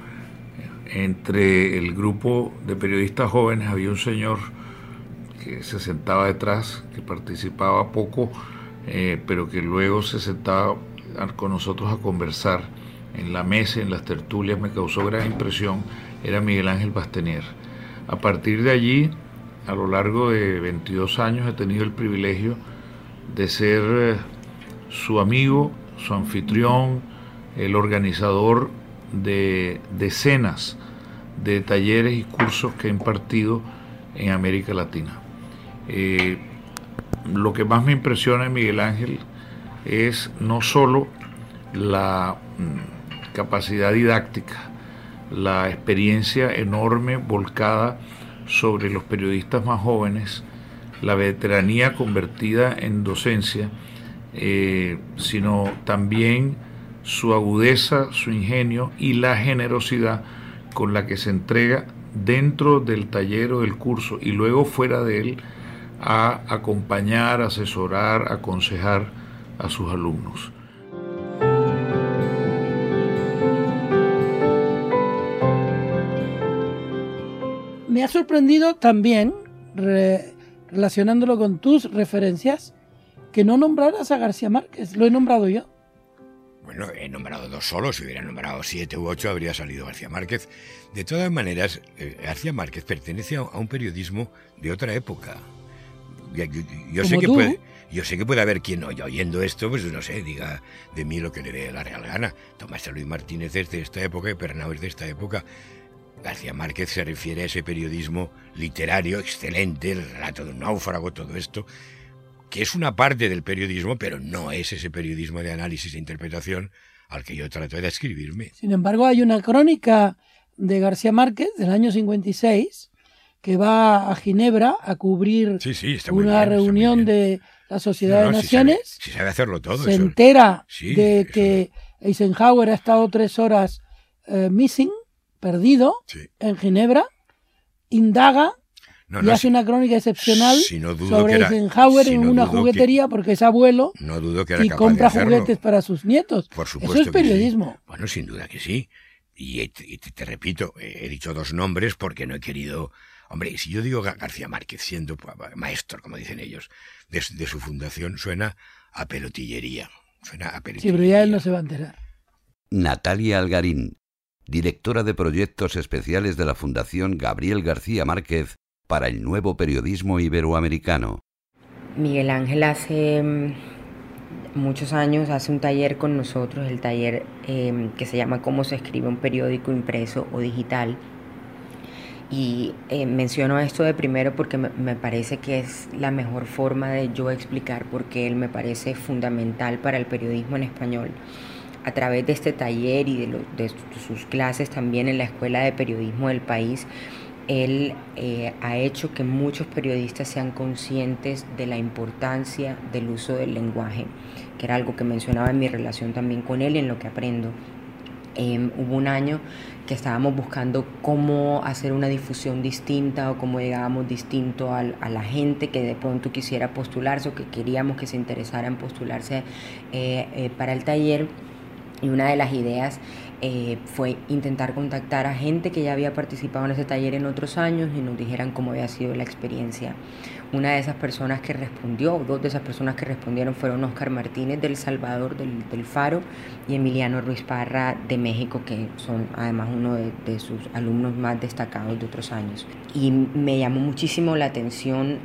Entre el grupo de periodistas jóvenes había un señor que se sentaba detrás, que participaba poco, eh, pero que luego se sentaba con nosotros a conversar en la mesa, en las tertulias, me causó gran impresión, era Miguel Ángel Bastenier. A partir de allí, a lo largo de 22 años, he tenido el privilegio de ser eh, su amigo, su anfitrión, el organizador de decenas de talleres y cursos que he impartido en América Latina. Eh, lo que más me impresiona en Miguel Ángel es no solo la mm, capacidad didáctica, la experiencia enorme volcada sobre los periodistas más jóvenes, la veteranía convertida en docencia, eh, sino también su agudeza, su ingenio y la generosidad con la que se entrega dentro del taller o del curso y luego fuera de él a acompañar, asesorar, aconsejar a sus alumnos. Me ha sorprendido también, relacionándolo con tus referencias, que no nombraras a García Márquez. Lo he nombrado yo. Bueno, he nombrado dos solos, si hubiera nombrado siete u ocho habría salido García Márquez. De todas maneras, eh, García Márquez pertenece a, un periodismo de otra época. Yo, sé que puede, yo sé que puede haber quien oyendo esto, pues no sé, diga de mí lo que le dé la real gana. Tomás Luis Martínez es de esta época y Pernau es de esta época. García Márquez se refiere a ese periodismo literario excelente, el relato de un náufrago, todo esto, que es una parte del periodismo, pero no es ese periodismo de análisis e interpretación al que yo trato de escribirme. Sin embargo, hay una crónica de García Márquez del año 56 que va a Ginebra a cubrir una reunión de la Sociedad de Naciones. Si sabe, hacerlo todo. Se entera de que Eisenhower ha estado tres horas eh, missing, perdido, en Ginebra, indaga y hace una crónica excepcional sobre Eisenhower en una juguetería porque es abuelo y compra juguetes para sus nietos. Por supuesto Eso es periodismo. Bueno, sin duda que sí. Y, te, repito, he dicho dos nombres porque no he querido... Hombre, si yo digo García Márquez siendo maestro, como dicen ellos, de, su fundación, suena a pelotillería. Suena a pelotillería. Sí, pero ya él no se va a enterar. Natalia Algarín, directora de proyectos especiales de la Fundación Gabriel García Márquez para el nuevo periodismo iberoamericano. Miguel Ángel hace mm, muchos años hace un taller con nosotros, el taller em, que se llama Cómo se escribe un periódico impreso o digital. Y eh, menciono esto de primero porque me, parece que es la mejor forma de yo explicar por qué él me parece fundamental para el periodismo en español. A través de este taller y de, de sus clases también en la Escuela de Periodismo del país, él eh, ha hecho que muchos periodistas sean conscientes de la importancia del uso del lenguaje, que era algo que mencionaba en mi relación también con él y en lo que aprendo. Em, hubo un año que estábamos buscando cómo hacer una difusión distinta o cómo llegábamos distinto a, la gente que de pronto quisiera postularse o que queríamos que se interesara en postularse eh, eh, para el taller. Y una de las ideas eh, fue intentar contactar a gente que ya había participado en ese taller en otros años y nos dijeran cómo había sido la experiencia. Una de esas personas que respondió, dos de esas personas que respondieron fueron Oscar Martínez del Salvador, del, del Faro, Emiliano Ruiz Parra de México, que son además uno de, sus alumnos más destacados de otros años. Y me llamó muchísimo la atención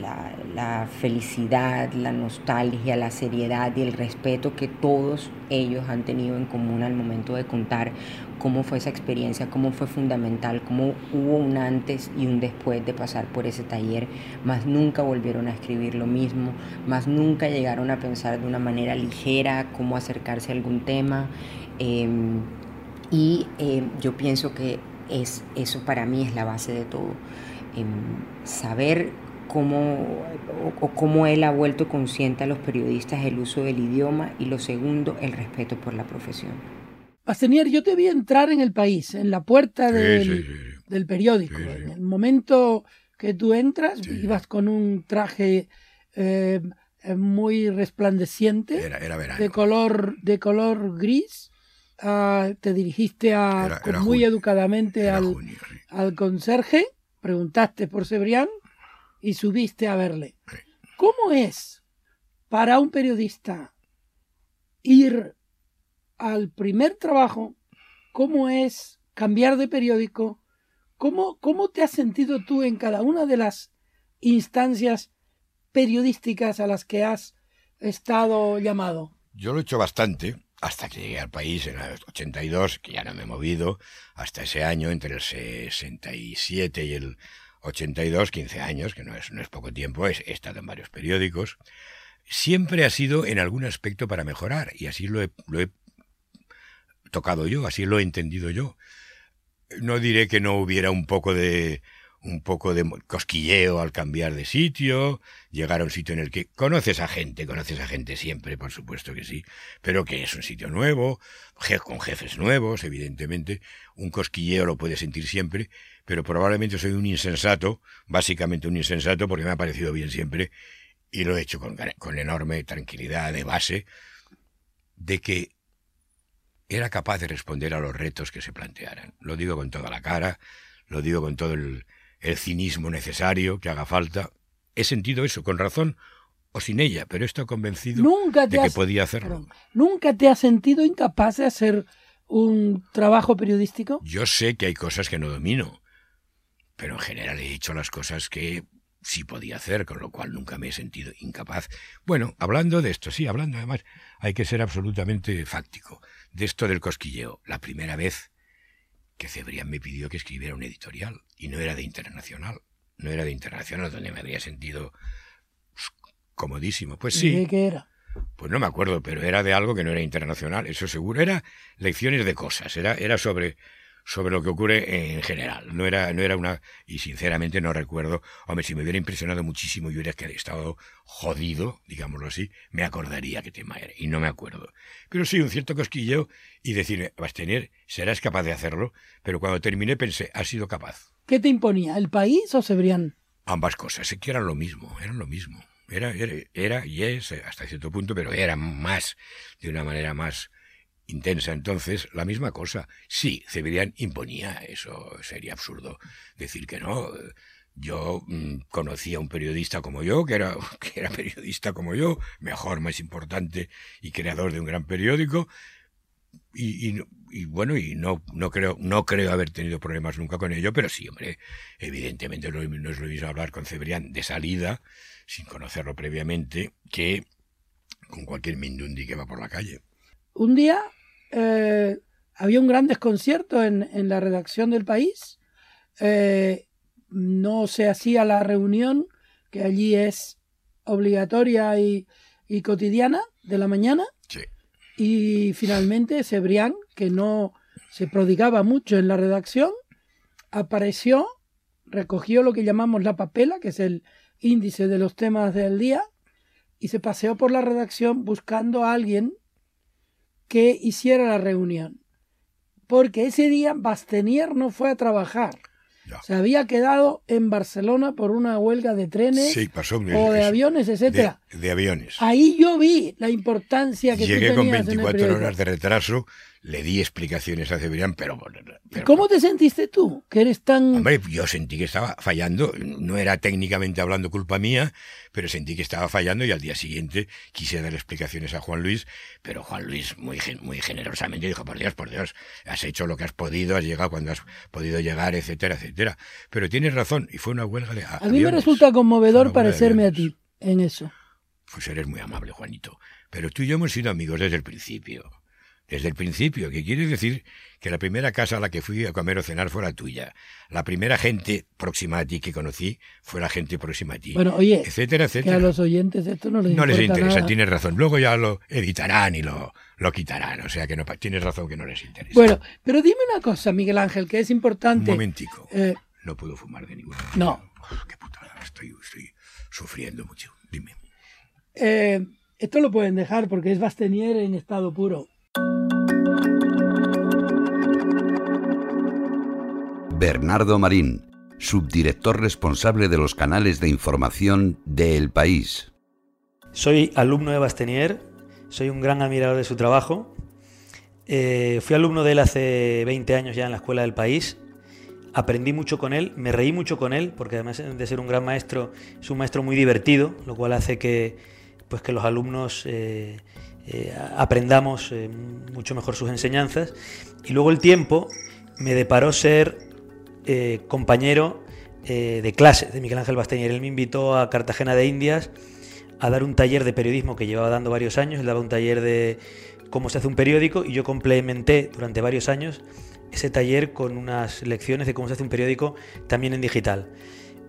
la, la felicidad, la nostalgia, la seriedad y el respeto que todos ellos han tenido en común al momento de contar cómo fue esa experiencia, cómo fue fundamental, cómo hubo un antes y un después de pasar por ese taller, más nunca volvieron a escribir lo mismo, más nunca llegaron a pensar de una manera ligera cómo acercarse a algún tema. Em, y em, yo pienso que es, eso para mí es la base de todo. Em, saber cómo, o, cómo él ha vuelto consciente a los periodistas el uso del idioma y lo segundo, el respeto por la profesión. Pastenier, yo te vi entrar en el país, en la puerta del, periódico. En el momento que tú entras, ibas con un traje eh, eh, muy resplandeciente, de color de color gris. Ah, te dirigiste a, muy educadamente al, al conserje, preguntaste por Cebrián y subiste a verle. ¿Cómo es para un periodista ir al primer trabajo, cómo es cambiar de periódico, cómo, cómo te has sentido tú en cada una de las instancias periodísticas a las que has estado llamado. Yo lo he hecho bastante hasta que llegué al país en el 82, que ya no me he movido, hasta ese año, entre el 67 y el 82, 15 años, que no es, no es poco tiempo, he estado en varios periódicos. Siempre ha sido en algún aspecto para mejorar, y así lo lo he tocado yo, así lo he entendido yo. No diré que no hubiera un poco de un poco de cosquilleo al cambiar de sitio, llegar a un sitio en el que conoces a gente, conoces a gente siempre, por supuesto que sí, pero que es un sitio nuevo, con jefes nuevos, evidentemente, un cosquilleo lo puedes sentir siempre, pero probablemente soy un insensato, básicamente un insensato porque me ha parecido bien siempre y lo he hecho con, con enorme tranquilidad de base de que era capaz de responder a los retos que se plantearan. Lo digo con toda la cara, lo digo con todo el, cinismo necesario que haga falta. He sentido eso, con razón o sin ella, pero estoy convencido de que podía hacerlo. ¿Nunca te has sentido incapaz de hacer un trabajo periodístico? Yo sé que hay cosas que no domino, pero en general he hecho las cosas que sí podía hacer, con lo cual nunca me he sentido incapaz. Bueno, hablando de esto, sí, hablando además, hay que ser absolutamente fáctico de esto del cosquilleo. La primera vez que Cebrián me pidió que escribiera un editorial y no era de internacional, no era de internacional donde me habría sentido pues, comodísimo. Pues sí. ¿De qué era? Pues no me acuerdo, pero era de algo que no era internacional, eso seguro. Era lecciones de cosas, era, era sobre sobre lo que ocurre en general. No era, no era una, y sinceramente no recuerdo, hombre, si me hubiera impresionado muchísimo y hubiera estado jodido, digámoslo así, me acordaría qué tema era, y no me acuerdo. Pero sí, un cierto cosquillo y decirme, tener serás capaz de hacerlo, pero cuando terminé pensé, has sido capaz. ¿Qué te imponía, el país o Cebrián? Ambas cosas, es que eran lo mismo, eran lo mismo. Era, era, era y es hasta cierto punto, pero era más, de una manera más, intensa entonces, la misma cosa. Sí, Cebrián imponía, eso sería absurdo decir que no. Yo mm, conocía a un periodista como yo, que era, que era periodista como yo, mejor, más importante y creador de un gran periódico, y, bueno, y no, no, creo, no creo haber tenido problemas nunca con ello, pero sí, hombre, evidentemente no, no es lo mismo hablar con Cebrián de salida, sin conocerlo previamente, que con cualquier mindundi que va por la calle. Un día eh, había un gran desconcierto en, la redacción del país. Eh, no se hacía la reunión, que allí es obligatoria y, cotidiana, de la mañana. Y finalmente Cebrián, que no se prodigaba mucho en la redacción, apareció, recogió lo que llamamos la papela, que es el índice de los temas del día, y se paseó por la redacción buscando a alguien que hiciera la reunión. Porque ese día Bastenier no fue a trabajar. Se había quedado en Barcelona por una huelga de trenes o de aviones, etcétera. De, aviones. Ahí yo vi la importancia que Llegué tú con 24 horas de retraso. Le di explicaciones a Cebrián, pero, ¿Cómo te sentiste tú? Que eres tan... Hombre, yo sentí que estaba fallando, no era técnicamente hablando culpa mía, pero sentí que estaba fallando y al día siguiente quise dar explicaciones a Juan Luis, pero Juan Luis muy, muy generosamente dijo, por Dios, por Dios, has hecho lo que has podido, has llegado cuando has podido llegar, etcétera, etcétera. Pero tienes razón, y fue una huelga de... A mí me resulta conmovedor parecerme a ti en eso. Pues eres muy amable, Juanito. Pero tú y yo hemos sido amigos desde el principio desde el principio, que quiere decir que la primera casa a la que fui a comer o cenar fue la tuya. La primera gente próxima a ti que conocí fue la gente próxima a ti. Bueno, oye, etcétera, etcétera. Que a los oyentes esto no les No les interesa, tienes razón. Luego ya lo editarán y lo, lo quitarán. O sea que no, tienes razón que no les interesa. Bueno, pero dime una cosa, Miguel Ángel, que es importante. Un momentico. Eh, no puedo fumar de ninguna manera. No. qué putada, estoy, estoy sufriendo mucho. Dime. Eh, esto lo pueden dejar porque es Bastenier en estado puro. Bernardo Marín, subdirector responsable de los canales de información de El País. Soy alumno de Bastenier, soy un gran admirador de su trabajo. Eh, fui alumno de él hace 20 años ya en la Escuela del País. Aprendí mucho con él, me reí mucho con él, porque además de ser un gran maestro, es un maestro muy divertido, lo cual hace que, pues, que los alumnos eh, eh, aprendamos mucho mejor sus enseñanzas. Y luego el tiempo me deparó ser eh, compañero eh, de clase de Miguel Ángel Basteñer. Él me invitó a Cartagena de Indias a dar un taller de periodismo que llevaba dando varios años. Él daba un taller de cómo se hace un periódico y yo complementé durante varios años ese taller con unas lecciones de cómo se hace un periódico también en digital.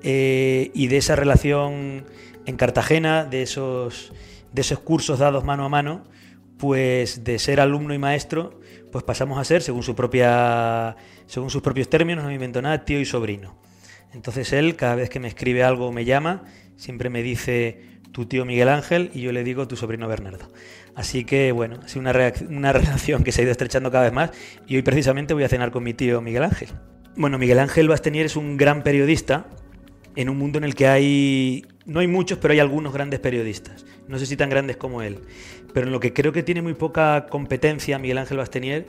Eh, y de esa relación en Cartagena, de esos, de esos cursos dados mano a mano, pues de ser alumno y maestro, pues pasamos a ser, según, su propia, según sus propios términos, no me invento nada, tío y sobrino. Entonces él, cada vez que me escribe algo o me llama, siempre me dice tu tío Miguel Ángel y yo le digo tu sobrino Bernardo. Así que bueno, ha sido una, una relación que se ha ido estrechando cada vez más y hoy precisamente voy a cenar con mi tío Miguel Ángel. Bueno, Miguel Ángel Bastenier es un gran periodista en un mundo en el que hay, no hay muchos, pero hay algunos grandes periodistas. No sé si tan grandes como él. Pero en lo que creo que tiene muy poca competencia Miguel Ángel Bastenier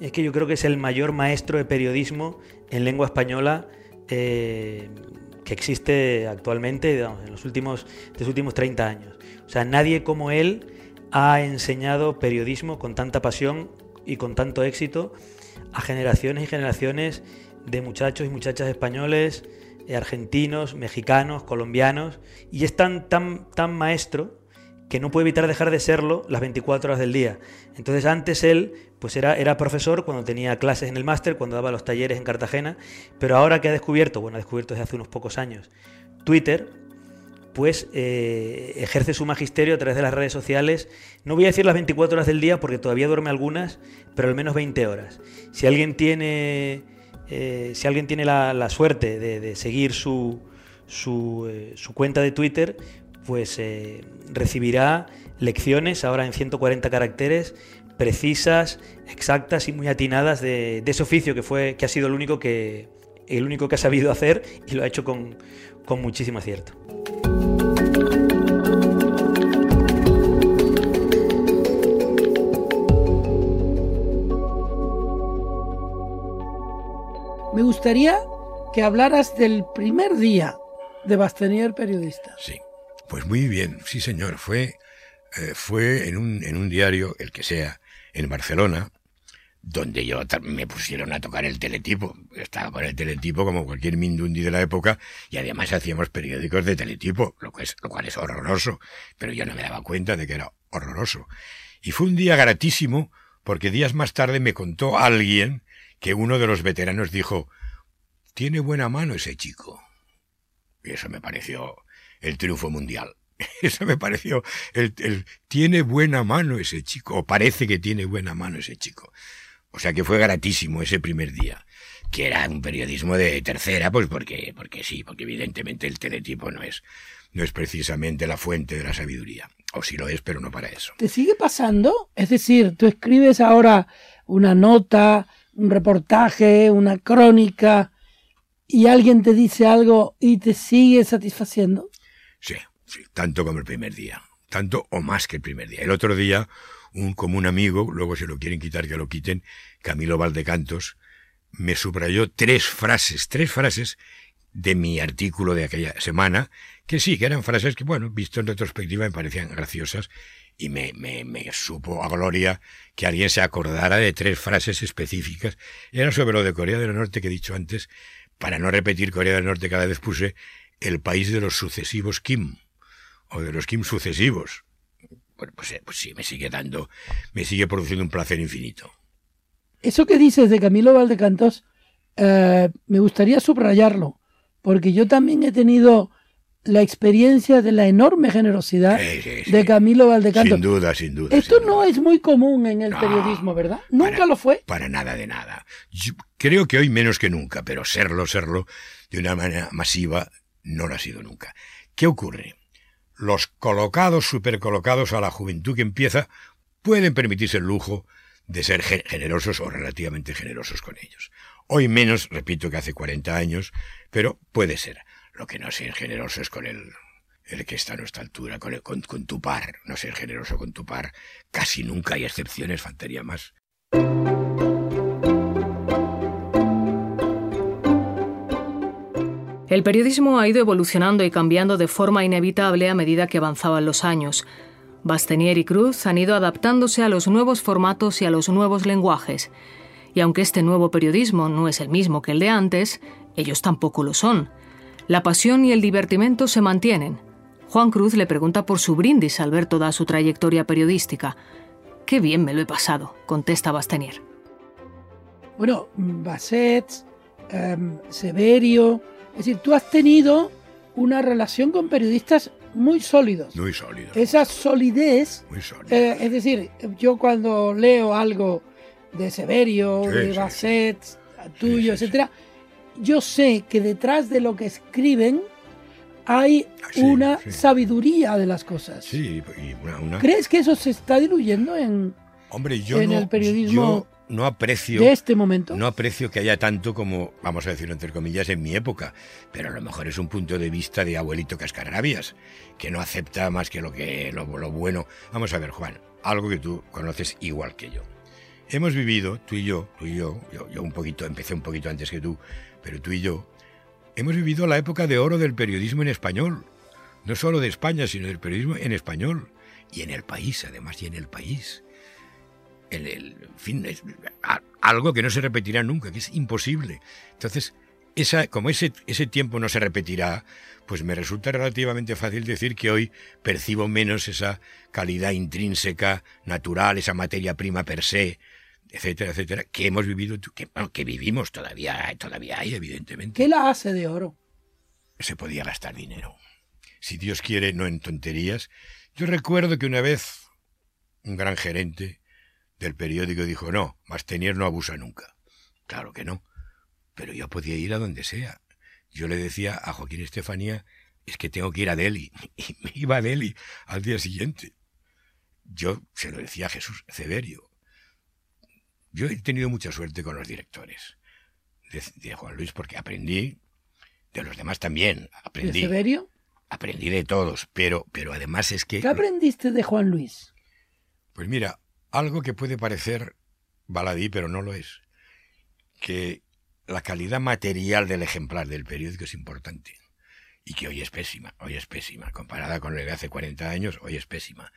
es que yo creo que es el mayor maestro de periodismo en lengua española eh, que existe actualmente en los últimos, de los últimos 30 años. O sea, nadie como él ha enseñado periodismo con tanta pasión y con tanto éxito a generaciones y generaciones de muchachos y muchachas españoles, argentinos, mexicanos, colombianos, y es tan, tan, tan maestro que no puede evitar dejar de serlo las 24 horas del día. Entonces antes él pues era, era profesor cuando tenía clases en el máster, cuando daba los talleres en Cartagena, pero ahora que ha descubierto, bueno, ha descubierto desde hace unos pocos años, Twitter, pues eh, ejerce su magisterio a través de las redes sociales. No voy a decir las 24 horas del día porque todavía duerme algunas, pero al menos 20 horas. Si alguien tiene, eh, si alguien tiene la, suerte de, seguir su, eh, su, cuenta de Twitter, pues eh, recibirá lecciones ahora en 140 caracteres precisas, exactas y muy atinadas de, ese oficio que fue que ha sido el único que el único que ha sabido hacer y lo ha hecho con, con muchísimo acierto. Me gustaría que hablaras del primer día de Bastenier periodista. Sí. Pues muy bien, sí señor, fue, eh, fue en, un, en un diario, el que sea, en Barcelona, donde yo me pusieron a tocar el teletipo. Estaba con el teletipo como cualquier mindundi de la época y además hacíamos periódicos de teletipo, lo, que es, lo cual es horroroso, pero yo no me daba cuenta de que era horroroso. Y fue un día gratísimo porque días más tarde me contó alguien que uno de los veteranos dijo, tiene buena mano ese chico. Y eso me pareció el triunfo mundial. Eso me pareció, el, tiene buena mano ese chico, o parece que tiene buena mano ese chico. O sea que fue gratísimo ese primer día, que era un periodismo de tercera, pues porque, porque sí, porque evidentemente el teletipo no es, no es precisamente la fuente de la sabiduría. O sí lo es, pero no para eso. ¿Te sigue pasando? Es decir, tú escribes ahora una nota, un reportaje, una crónica, y alguien te dice algo y te sigue satisfaciendo. Sí, sí, tanto como el primer día, tanto o más que el primer día. El otro día un común amigo, luego se lo quieren quitar que lo quiten, Camilo Valdecantos, me subrayó tres frases, tres frases de mi artículo de aquella semana, que sí, que eran frases que, bueno, visto en retrospectiva me parecían graciosas y me, me, me, supo a gloria que alguien se acordara de tres frases específicas. Era sobre lo de Corea del Norte que he dicho antes. Para no repetir Corea del Norte cada vez puse el país de los sucesivos Kim, o de los Kim sucesivos. Bueno, pues, eh, pues sí, me sigue dando, me sigue produciendo un placer infinito. Eso que dices de Camilo Valdecantos, eh, me gustaría subrayarlo, porque yo también he tenido la experiencia de la enorme generosidad de Camilo Valdecanto. Sin duda, sin duda. Esto no es muy común en el periodismo, ¿verdad? Nunca lo fue. Para nada de nada. creo que hoy menos que nunca, pero serlo, serlo de una manera masiva no lo ha sido nunca. ¿Qué ocurre? Los colocados, supercolocados a la juventud que empieza, pueden permitirse el lujo de ser generosos o relativamente generosos con ellos. Hoy menos, repito que hace 40 años, pero puede ser. Lo que no ser generoso es con el, el que está a nuestra altura, con, con, con tu par. No ser generoso con tu par. Casi nunca hay excepciones, faltaría más. El periodismo ha ido evolucionando y cambiando de forma inevitable a medida que avanzaban los años. Bastenier y Cruz han ido adaptándose a los nuevos formatos y a los nuevos lenguajes. Y aunque este nuevo periodismo no es el mismo que el de antes, ellos tampoco lo son. La pasión y el divertimento se mantienen. Juan Cruz le pregunta por su brindis al ver toda su trayectoria periodística. Qué bien me lo he pasado, contesta Bastenier. Bueno, Basset, em, Severio, es decir, tú has tenido una relación con periodistas muy sólidos. Muy sólidos. Esa solidez, muy sólida. Eh, es decir, yo cuando leo algo de Severio, de Basset, tuyo, etcétera, yo sé que detrás de lo que escriben hay Ah, una sabiduría de las cosas. Sí, y una, una- ¿Crees que eso se está diluyendo en, Hombre, yo en no, el periodismo yo no aprecio de este momento? No aprecio que haya tanto como, vamos a decirlo entre comillas, en mi época, pero a lo mejor es un punto de vista de abuelito cascarrabias, que no acepta más que lo que lo, lo bueno. Vamos a ver, Juan, algo que tú conoces igual que yo. Hemos vivido, tú y yo, tú y yo, yo, yo un poquito, empecé un poquito antes que tú, pero tú y yo, hemos vivido la época de oro del periodismo en español. No solo de España, sino del periodismo en español. Y en el país, además, y en el país. El, el- en fin, es algo que no se repetirá nunca, que es imposible. Entonces, esa, como ese, ese tiempo no se repetirá, pues me resulta relativamente fácil decir que hoy percibo menos esa calidad intrínseca, natural, esa materia prima per se, etcétera, etcétera, que hemos vivido, que, bueno, que vivimos todavía, todavía hay, evidentemente. ¿Qué la hace de oro? Se podía gastar dinero. Si Dios quiere, no en tonterías. Yo recuerdo que una vez un gran gerente del periódico dijo, no, Mastenier no abusa nunca. Claro que no. Pero yo podía ir a donde sea. Yo le decía a Joaquín Estefanía, es que tengo que ir a Delhi. Y me iba a Delhi al día siguiente. Yo se lo decía a Jesús Severio. Yo he tenido mucha suerte con los directores de, de Juan Luis porque aprendí, de los demás también, ¿De aprendí. Severio? Aprendí de todos, pero, pero además es que... ¿Qué aprendiste de Juan Luis? Pues mira, algo que puede parecer baladí, pero no lo es. Que la calidad material del ejemplar del periódico es importante. Y que hoy es pésima, hoy es pésima. Comparada con el de hace 40 años, hoy es pésima.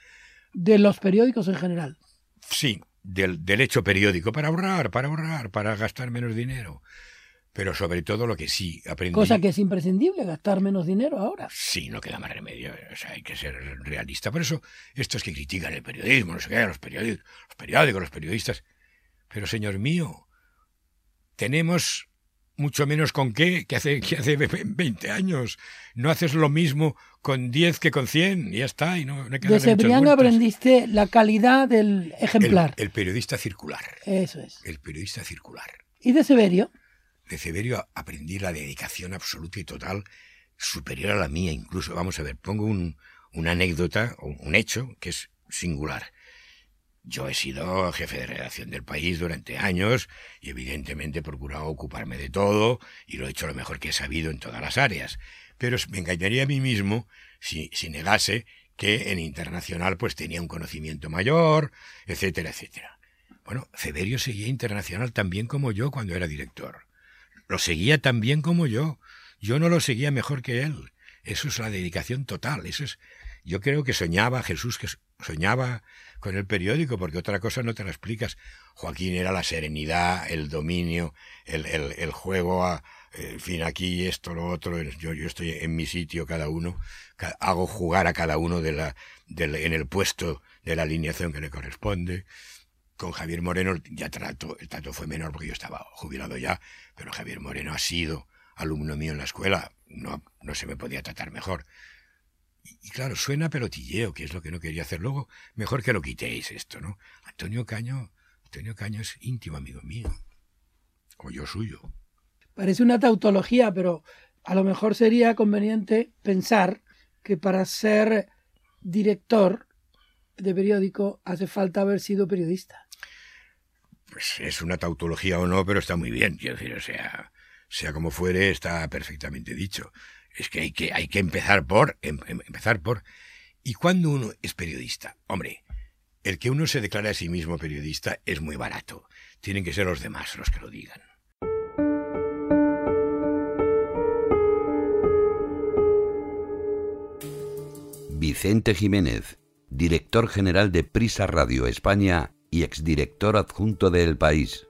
De los periódicos en general. Sí, del, del hecho periódico, para ahorrar, para ahorrar, para gastar menos dinero. Pero sobre todo lo que sí aprendí... Cosa que es imprescindible, gastar menos dinero ahora. Sí, no queda más remedio. O sea, hay que ser realista. Por eso, estos que critican el periodismo, no sé qué, los periódicos, los periódicos, los periodistas. Pero, señor mío, tenemos mucho menos con qué que hace, que hace 20 años. No haces lo mismo con 10 que con 100. Y ya está. Y no, no hay que De vueltas. aprendiste la calidad del ejemplar. El, el periodista circular. Eso es. El periodista circular. ¿Y de Severio? De Severio aprendí la dedicación absoluta y total, superior a la mía incluso. Vamos a ver, pongo un, una anécdota, o un hecho que es singular. Yo he sido jefe de redacción del país durante años y evidentemente he procurado ocuparme de todo y lo he hecho lo mejor que he sabido en todas las áreas. Pero me engañaría a mí mismo si, si negase que en internacional pues tenía un conocimiento mayor, etcétera, etcétera. Bueno, Severio seguía internacional tan bien como yo cuando era director. Lo seguía tan bien como yo. Yo no lo seguía mejor que él. Eso es la dedicación total. Eso es. Yo creo que soñaba Jesús que soñaba con el periódico, porque otra cosa no te la explicas. Joaquín era la serenidad, el dominio, el, el, juego a, en fin, aquí esto, lo otro, yo, yo estoy en mi sitio cada uno, hago jugar a cada uno de la, en el puesto de la alineación que le corresponde. Con Javier Moreno ya trato, el trato fue menor porque yo estaba jubilado ya, pero Javier Moreno ha sido alumno mío en la escuela, no, no se me podía tratar mejor. Y, claro, suena pelotilleo, que es lo que no quería hacer luego. Mejor que lo quitéis esto, ¿no? Antonio Caño, Antonio Caño es íntimo amigo mío. O yo suyo. Parece una tautología, pero a lo mejor sería conveniente pensar que para ser director de periódico hace falta haber sido periodista. Pues es una tautología o no, pero está muy bien. Quiero decir, o sea, sea como fuere, está perfectamente dicho. Es que hay que, empezar por, em, em, empezar por. ¿Y cuando uno es periodista? Hombre, el que uno se declara a sí mismo periodista es muy barato. Tienen que ser los demás los que lo digan. Vicente Jiménez, director general de Prisa Radio España y exdirector adjunto de El País.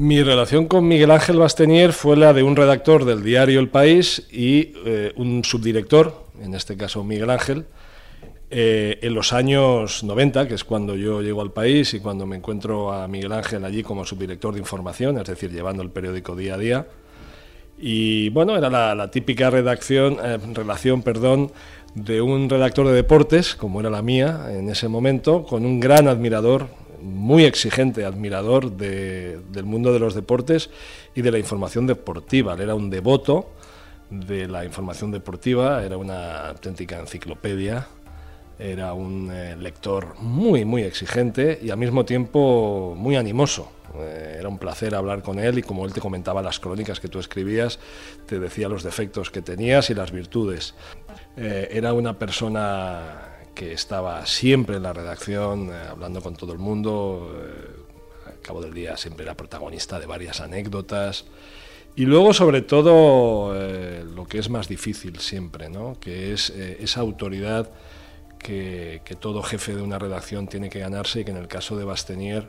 Mi relación con Miguel Ángel Bastenier fue la de un redactor del diario El País y eh, un subdirector, en este caso Miguel Ángel, eh, en los años 90, que es cuando yo llego al país y cuando me encuentro a Miguel Ángel allí como subdirector de información, es decir, llevando el periódico día a día. Y bueno, era la, típica eh, relación perdón, de un redactor de deportes, como era la mía en ese momento, con un gran admirador, muy exigente admirador del mundo de los deportes y de la información deportiva. Él era un devoto de la información deportiva, era una auténtica enciclopedia, era un eh, lector muy, muy exigente y al mismo tiempo muy animoso. Eh, era un placer hablar con él y como él te comentaba las crónicas que tú escribías, te decía los defectos que tenías y las virtudes. Eh, era una persona que estaba siempre en la redacción, hablando con todo el mundo. al cabo del día siempre era protagonista de varias anécdotas. Y luego, sobre todo, lo que es más difícil siempre, ¿no? que es esa autoridad que, todo jefe de una redacción tiene que ganarse y que en el caso de Bastenier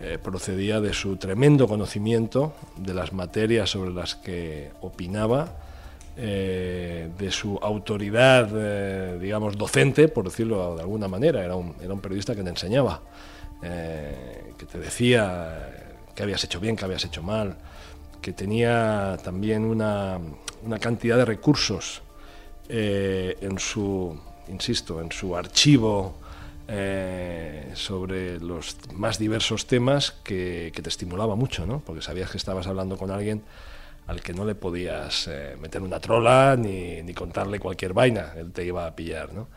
eh, procedía de su tremendo conocimiento de las materias sobre las que opinaba, eh, de su autoridad, eh, digamos, docente, por decirlo de alguna manera. Era un, era un periodista que te enseñaba, que te decía que habías hecho bien, que habías hecho mal, que tenía también una, una cantidad de recursos en su insisto, en su archivo eh, sobre los más diversos temas que, te estimulaba mucho, ¿no? Porque sabías que estabas hablando con alguien al que no le podías eh, meter una trola ni, ni, contarle cualquier vaina, él te iba a pillar, ¿no?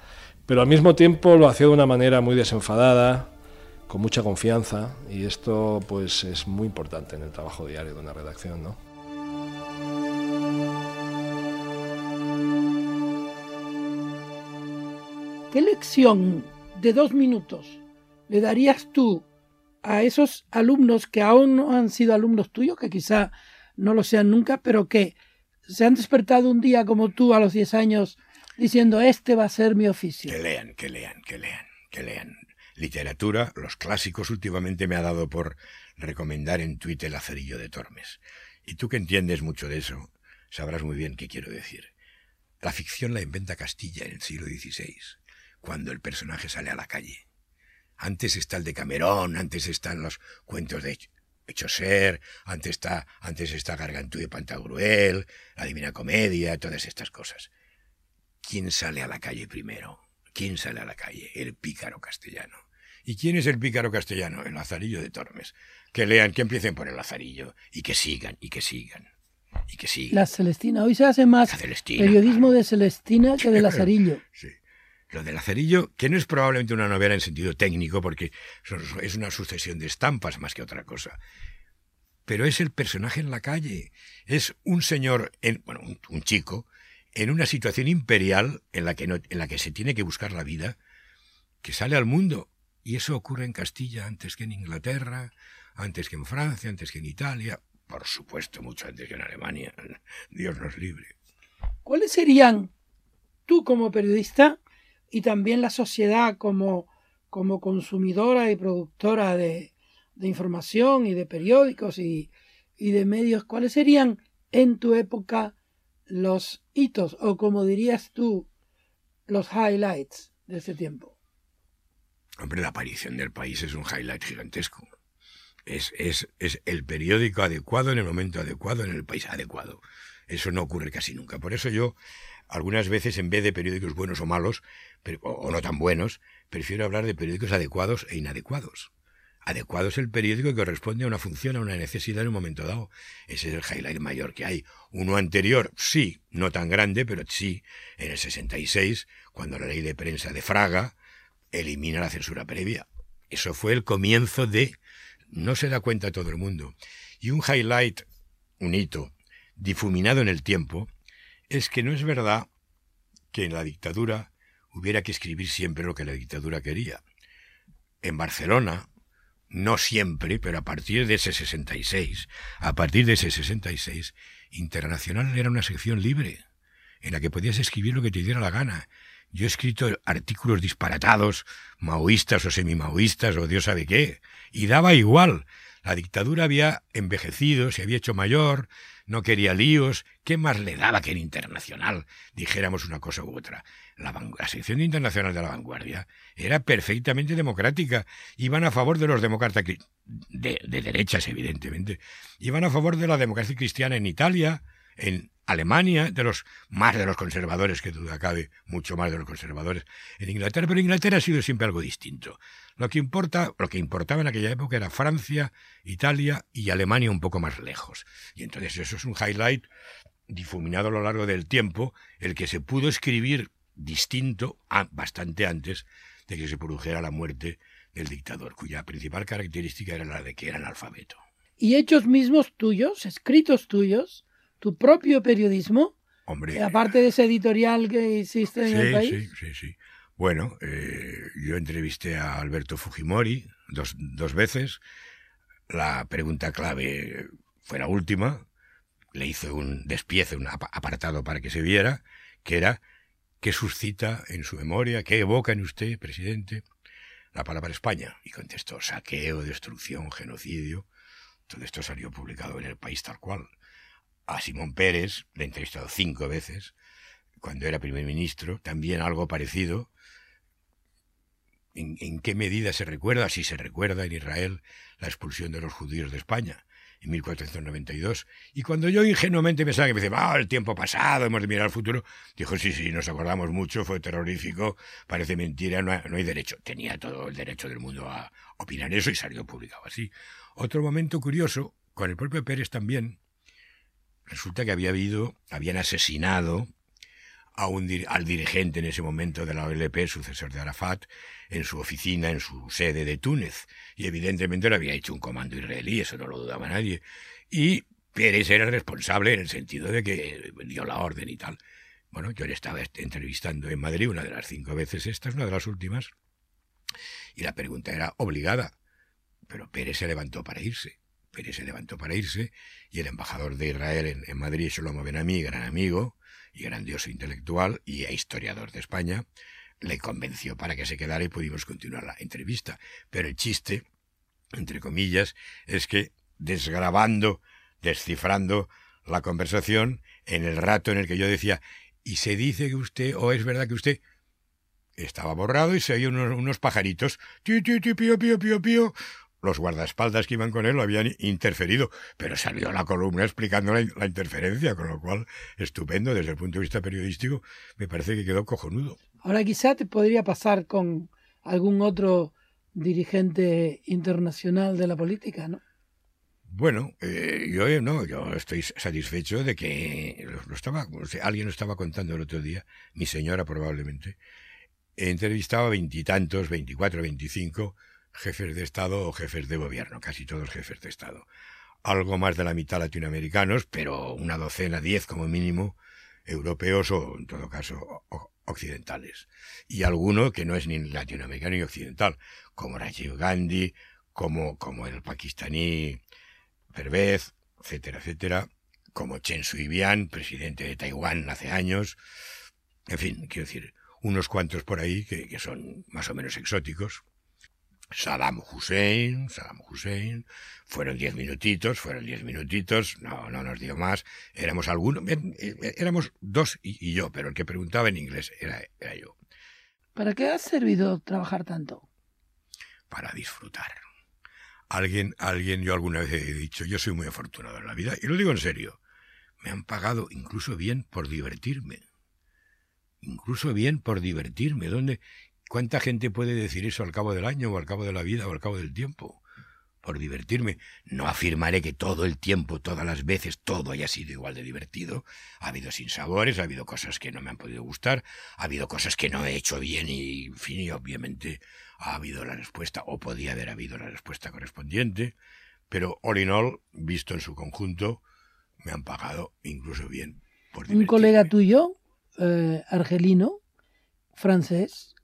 Pero al mismo tiempo lo hacía de una manera muy desenfadada, con mucha confianza, y esto pues es muy importante en el trabajo diario de una redacción, ¿no? ¿Qué lección de dos minutos le darías tú a esos alumnos que aún no han sido alumnos tuyos, que quizá no lo sean nunca, pero que se han despertado un día como tú a los 10 años diciendo, este va a ser mi oficio? Que lean, que lean, que lean, que lean. Literatura, los clásicos últimamente me ha dado por recomendar en Twitter el acerillo de Tormes. Y tú que entiendes mucho de eso, sabrás muy bien qué quiero decir. La ficción la inventa Castilla en el siglo XVI cuando el personaje sale a la calle. Antes está el de Camerón, antes están los cuentos de Ser, antes está, antes está Gargantú de Pantagruel, la Divina Comedia, todas estas cosas. ¿Quién sale a la calle primero? ¿Quién sale a la calle? El pícaro castellano. ¿Y quién es el pícaro castellano? El Lazarillo de Tormes. Que lean, que empiecen por el Lazarillo y que sigan, y que sigan, y que sigan. La Celestina. Hoy se hace más periodismo de Celestina que de Lazarillo. sí. Lo del acerillo, que no es probablemente una novela en sentido técnico, porque es una sucesión de estampas más que otra cosa. Pero es el personaje en la calle. Es un señor, en, bueno, un, chico, en una situación imperial en la que, en la que se tiene que buscar la vida, que sale al mundo. Y eso ocurre en Castilla antes que en Inglaterra, antes que en Francia, antes que en Italia, por supuesto mucho antes que en Alemania. Dios nos libre. ¿Cuáles serían, tú como periodista y también la sociedad como, como consumidora y productora de, de información y de periódicos y, y de medios, cuáles serían en tu época los hitos o como dirías tú, los highlights de ese tiempo? Hombre, la aparición del país es un highlight gigantesco. Es, es, es, el periódico adecuado en el momento adecuado, en el país adecuado. Eso no ocurre casi nunca. Por eso yo, algunas veces, en vez de periódicos buenos o malos, o no tan buenos, prefiero hablar de periódicos adecuados e inadecuados. Adecuado es el periódico que corresponde a una función, a una necesidad en un momento dado. Ese es el highlight mayor que hay. Uno anterior, sí, no tan grande, pero sí, en el 66, cuando la ley de prensa de Fraga elimina la censura previa. Eso fue el comienzo de... No se da cuenta todo el mundo. Y un highlight, un hito, difuminado en el tiempo, es que no es verdad que en la dictadura hubiera que escribir siempre lo que la dictadura quería. En Barcelona, no siempre, pero a partir de ese 66, a partir de ese 66, Internacional era una sección libre, en la que podías escribir lo que te diera la gana. Yo he escrito artículos disparatados, maoístas o semi-maoístas o Dios sabe qué, y daba igual. La dictadura había envejecido, se había hecho mayor, no quería líos, ¿qué más le daba que en internacional dijéramos una cosa u otra? La, sección internacional de la vanguardia era perfectamente democrática, iban a favor de los demócratas de, de derechas, evidentemente, iban a favor de la democracia cristiana en Italia, en Alemania, de los más de los conservadores, que duda cabe, mucho más de los conservadores en Inglaterra, pero Inglaterra ha sido siempre algo distinto. Lo que importa, lo que importaba en aquella época era Francia, Italia y Alemania un poco más lejos. Y entonces eso es un highlight difuminado a lo largo del tiempo, el que se pudo escribir distinto bastante antes de que se produjera la muerte del dictador, cuya principal característica era la de que era analfabeto. ¿Y hechos mismos tuyos, escritos tuyos, tu propio periodismo? Hombre. Aparte de ese editorial que hiciste en el país. Sí, sí, sí. Bueno, eh, yo entrevisté a Alberto Fujimori dos, dos veces. La pregunta clave fue la última. Le hice un despiece, un apartado para que se viera, que era ¿qué suscita en su memoria, qué evoca en usted, presidente, la palabra España? Y contestó saqueo, destrucción, genocidio. Todo esto salió publicado en el país tal cual a Simón Pérez, le he entrevistado cinco veces, cuando era primer ministro, también algo parecido. ¿En, qué medida se recuerda, si se recuerda en Israel, la expulsión de los judíos de España en 1492? Y cuando yo ingenuamente pensaba que me decía, ah, el tiempo pasado, hemos de mirar al futuro, dijo, sí, sí, nos acordamos mucho, fue terrorífico, parece mentira, no hay derecho. Tenía todo el derecho del mundo a opinar eso y salió publicado así. Otro momento curioso, con el propio Pérez también, resulta que había habido, habían asesinado a un, al dirigente en ese momento de la OLP, sucesor de Arafat, en su oficina, en su sede de Túnez. Y evidentemente lo había hecho un comando israelí, eso no lo dudaba nadie. Y Pérez era responsable en el sentido de que dio la orden y tal. Bueno, yo le estaba entrevistando en Madrid una de las cinco veces, esta es una de las últimas, y la pregunta era obligada. Pero Pérez se levantó para irse. Pérez se levantó para irse y el embajador de Israel en, en Madrid, Shlomo Benami, gran amigo grandioso intelectual y historiador de España, le convenció para que se quedara y pudimos continuar la entrevista. Pero el chiste, entre comillas, es que desgrabando, descifrando la conversación, en el rato en el que yo decía, y se dice que usted, o es verdad que usted, estaba borrado y se oían unos, pajaritos, los guardaespaldas que iban con él lo habían interferido, pero salió la columna explicando la, interferencia, con lo cual, estupendo desde el punto de vista periodístico, me parece que quedó cojonudo. Ahora quizá te podría pasar con algún otro dirigente internacional de la política, ¿no? Bueno, eh, yo no, yo estoy satisfecho de que lo, estaba, alguien lo estaba contando el otro día, mi señora probablemente. He entrevistado a veintitantos, veinticuatro, veinticinco jefes de Estado o jefes de gobierno, casi todos jefes de Estado. Algo más de la mitad latinoamericanos, pero una docena, diez como mínimo, europeos o, en todo caso, occidentales. Y alguno que no es ni latinoamericano ni occidental, como Rajiv Gandhi, como, como el pakistaní Pervez, etcétera, etcétera, como Chen Shui-bian, presidente de Taiwán hace años. En fin, quiero decir, unos cuantos por ahí que, que son más o menos exóticos. Saddam Hussein, Saddam Hussein, fueron diez minutitos, fueron diez minutitos, no, no nos dio más, éramos algunos, éramos dos y, yo, pero el que preguntaba en inglés era, era yo. ¿Para qué ha servido trabajar tanto? Para disfrutar. Alguien, alguien, yo alguna vez he dicho, yo soy muy afortunado en la vida, y lo digo en serio, me han pagado incluso bien por divertirme. Incluso bien por divertirme. ¿Dónde? ¿Cuánta gente puede decir eso al cabo del año o al cabo de la vida o al cabo del tiempo? Por divertirme. No afirmaré que todo el tiempo, todas las veces, todo haya sido igual de divertido. Ha habido sinsabores, ha habido cosas que no me han podido gustar, ha habido cosas que no he hecho bien y, en fin, y obviamente ha habido la respuesta, o podía haber habido la respuesta correspondiente. Pero, all in all, visto en su conjunto, me han pagado incluso bien. Por Un colega tuyo, eh, argelino, francés,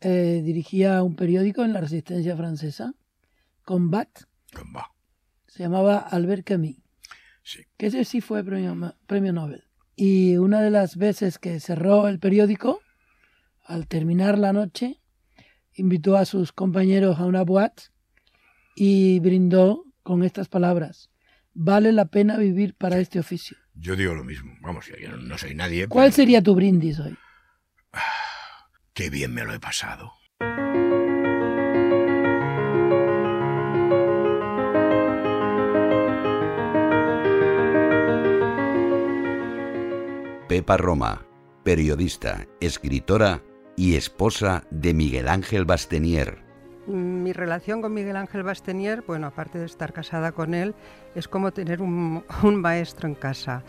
eh, dirigía un periódico en la resistencia francesa, Combat. Combat. Se llamaba Albert Camus. Sí. Que ese sí fue premio, premio Nobel. Y una de las veces que cerró el periódico, al terminar la noche, invitó a sus compañeros a una boate y brindó con estas palabras vale la pena vivir para este oficio. Yo digo lo mismo. Vamos, yo no, soy nadie. ¿Cuál sería tu brindis hoy? Qué bien me lo he pasado. Pepa Roma, periodista, escritora y esposa de Miguel Ángel Bastenier. Mi relación con Miguel Ángel Bastenier, bueno, aparte de estar casada con él, es como tener un, maestro en casa.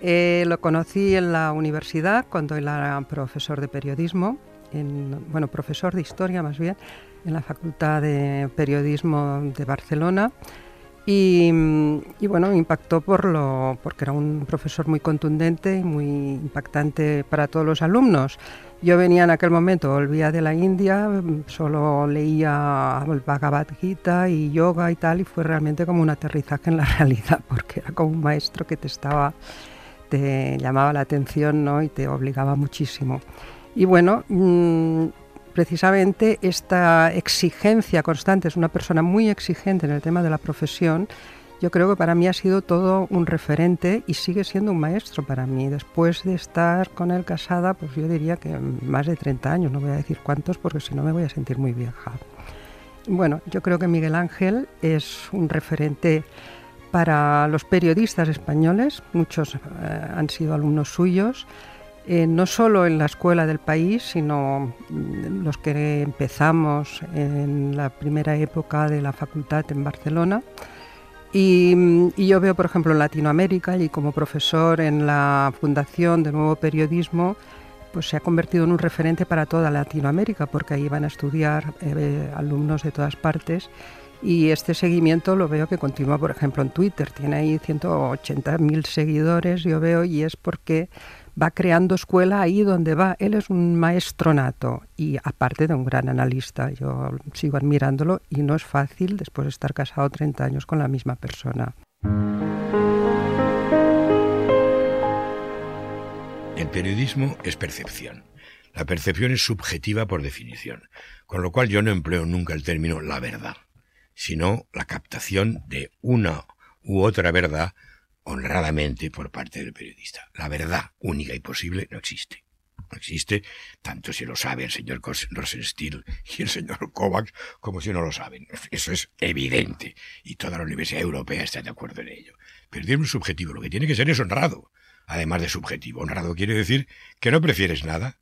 Eh, lo conocí en la universidad cuando él era profesor de periodismo, bueno, profesor de historia más bien, en la Facultad de Periodismo de Barcelona. Y, y, bueno, impactó por lo, porque era un profesor muy contundente y muy impactante para todos los alumnos. Yo venía en aquel momento, volvía de la India, solo leía Bhagavad Gita y yoga y tal, y fue realmente como un aterrizaje en la realidad, porque era como un maestro que te estaba, te llamaba la atención ¿no? y te obligaba muchísimo. Y bueno, mm, precisamente esta exigencia constante, es una persona muy exigente en el tema de la profesión, yo creo que para mí ha sido todo un referente y sigue siendo un maestro para mí. Después de estar con él casada, pues yo diría que más de 30 años, no voy a decir cuántos porque si no me voy a sentir muy vieja. Bueno, yo creo que Miguel Ángel es un referente para los periodistas españoles, muchos eh, han sido alumnos suyos, eh, no solo en la escuela del país, sino mm, los que empezamos en la primera época de la facultad en Barcelona. Y, yo veo, por ejemplo, en Latinoamérica y como profesor en la Fundación de Nuevo Periodismo, pues se ha convertido en un referente para toda Latinoamérica, porque ahí van a estudiar eh, alumnos de todas partes. Y este seguimiento lo veo que continúa, por ejemplo, en Twitter. Tiene ahí 180.000 seguidores, yo veo, y es porque va creando escuela ahí donde va. Él es un maestro nato y aparte de un gran analista. Yo sigo admirándolo y no es fácil después de estar casado 30 años con la misma persona. El periodismo es percepción. La percepción es subjetiva por definición, con lo cual yo no empleo nunca el término la verdad, sino la captación de una u otra verdad honradamente por parte del periodista. La verdad única y posible no existe. No existe, tanto si lo sabe el señor Rosenstiel y el señor Kovacs como si no lo saben. Eso es evidente y toda la Universidad Europea está de acuerdo en ello. Periodismo es subjetivo, lo que tiene que ser es honrado, además de subjetivo. Honrado quiere decir que no prefieres nada.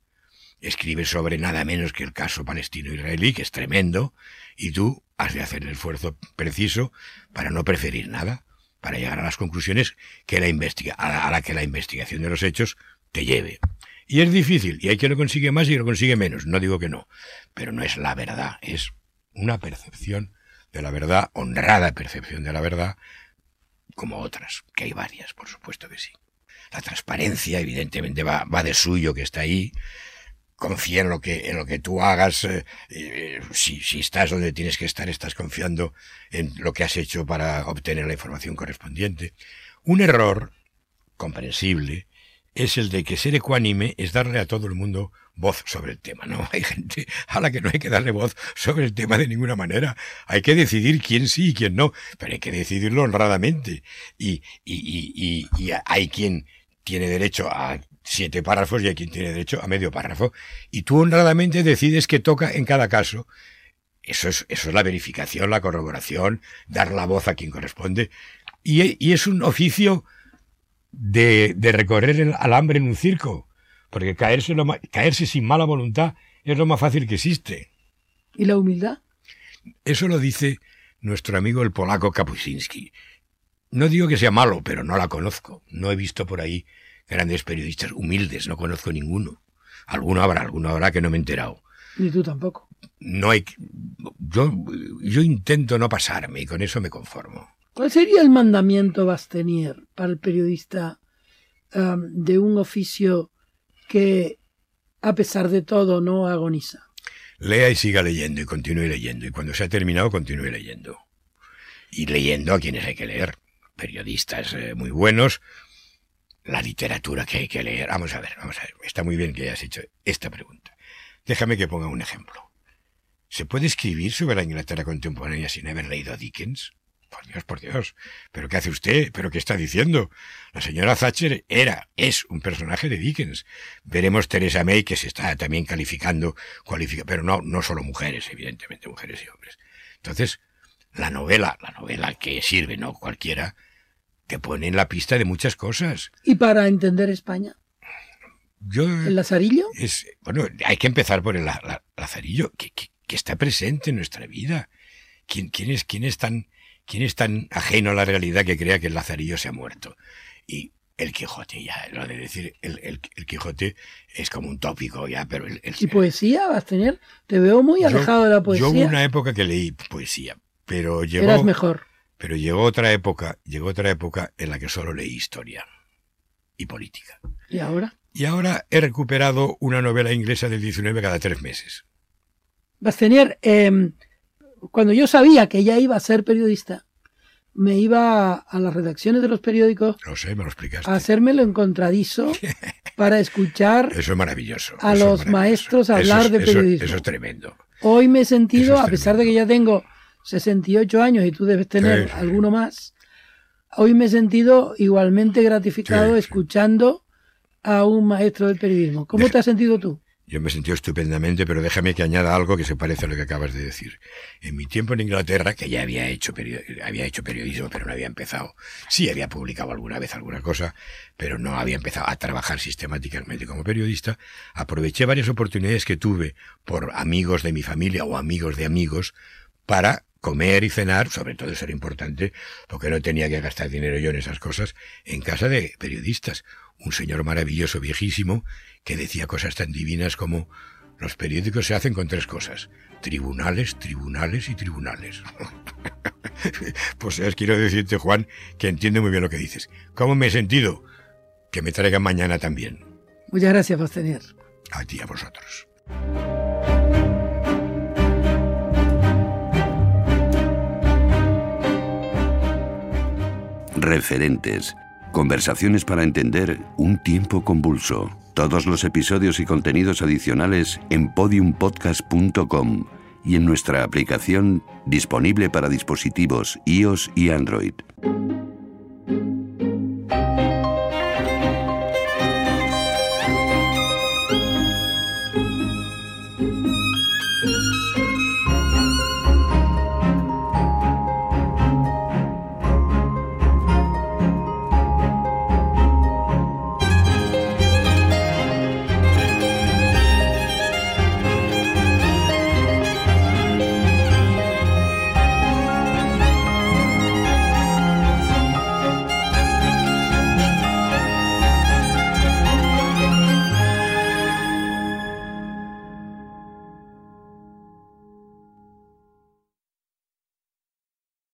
Escribes sobre nada menos que el caso palestino-israelí, que es tremendo, y tú has de hacer el esfuerzo preciso para no preferir nada para llegar a las conclusiones que la investiga, a la, que la investigación de los hechos te lleve. Y es difícil, y hay quien lo consigue más y lo consigue menos, no digo que no, pero no es la verdad, es una percepción de la verdad, honrada percepción de la verdad, como otras, que hay varias, por supuesto que sí. La transparencia, evidentemente, va, va de suyo que está ahí. Confía en lo que, en lo que tú hagas. Eh, eh, si, si estás donde tienes que estar, estás confiando en lo que has hecho para obtener la información correspondiente. Un error comprensible es el de que ser ecuánime es darle a todo el mundo voz sobre el tema. No, hay gente a la que no hay que darle voz sobre el tema de ninguna manera. Hay que decidir quién sí y quién no, pero hay que decidirlo honradamente. Y, y, y, y, hay quien tiene derecho a siete párrafos y hay quien tiene derecho a medio párrafo. Y tú honradamente decides qué toca en cada caso. Eso es, eso es la verificación, la corroboración, dar la voz a quien corresponde. Y, y es un oficio de, de recorrer el alambre en un circo, porque caerse, lo, caerse sin mala voluntad es lo más fácil que existe. ¿Y la humildad? Eso lo dice nuestro amigo el polaco Kapuscinski. No digo que sea malo, pero no la conozco. No he visto por ahí grandes periodistas humildes, no conozco ninguno. Alguno habrá, alguno habrá que no me he enterado. Ni tú tampoco. No hay. Yo, yo intento no pasarme y con eso me conformo. ¿Cuál sería el mandamiento Bastenier para el periodista um, de un oficio que, a pesar de todo, no agoniza? Lea y siga leyendo y continúe leyendo. Y cuando se ha terminado, continúe leyendo. Y leyendo a quienes hay que leer. Periodistas eh, muy buenos. La literatura que hay que leer. Vamos a ver, vamos a ver. Está muy bien que hayas hecho esta pregunta. Déjame que ponga un ejemplo. ¿Se puede escribir sobre la Inglaterra contemporánea sin haber leído a Dickens? Por Dios, por Dios. ¿Pero qué hace usted? ¿Pero qué está diciendo? La señora Thatcher era, es un personaje de Dickens. Veremos Teresa May, que se está también calificando, cualifica, pero no, no solo mujeres, evidentemente, mujeres y hombres. Entonces, la novela, la novela que sirve, no cualquiera, te pone en la pista de muchas cosas. ¿Y para entender España? Yo, ¿El lazarillo? Es, bueno, hay que empezar por el la, lazarillo, que, que, que, está presente en nuestra vida. ¿Quién, quién, es, quién es tan ¿Quién es tan ajeno a la realidad que crea que el Lazarillo se ha muerto? Y el Quijote, ya, lo de decir el, el, el Quijote es como un tópico ya, pero el, ¿Y poesía vas a tener? Te veo muy alejado de la poesía. Yo hubo una época que leí poesía, pero llegó... Eras mejor. Pero llegó otra época, llegó otra época en la que solo leí historia y política. ¿Y ahora? Y ahora he recuperado una novela inglesa del 19 cada tres meses. Bastenier, eh, cuando yo sabía que ella iba a ser periodista, me iba a las redacciones de los periódicos lo sé, me lo explicaste. a hacérmelo encontradizo para escuchar eso es maravilloso, a los es maestros hablar eso, de periodismo. Eso, eso, es tremendo. Hoy me he sentido, a pesar de que ya tengo 68 años y tú debes tener sí, sí. alguno más, hoy me he sentido igualmente gratificado sí, escuchando a un maestro del periodismo. ¿Cómo Deja... te has sentido tú? Yo me he sentido estupendamente, pero déjame que añada algo que se parece a lo que acabas de decir. En mi tiempo en Inglaterra, que ya había hecho, había hecho periodismo, pero no había empezado. Sí, había publicado alguna vez alguna cosa, pero no había empezado a trabajar sistemáticamente como periodista. Aproveché varias oportunidades que tuve por amigos de mi familia o amigos de amigos para comer y cenar, sobre todo eso era importante, porque no tenía que gastar dinero yo en esas cosas, en casa de periodistas. Un señor maravilloso, viejísimo, que decía cosas tan divinas como los periódicos se hacen con tres cosas, tribunales, tribunales y tribunales. pues es, quiero decirte, Juan, que entiendo muy bien lo que dices. ¿Cómo me he sentido? Que me traigan mañana también. Muchas gracias, Bastenier. A ti, a vosotros. Referentes. Conversaciones para entender un tiempo convulso. Todos los episodios y contenidos adicionales en podiumpodcast.com y en nuestra aplicación disponible para dispositivos iOS y Android.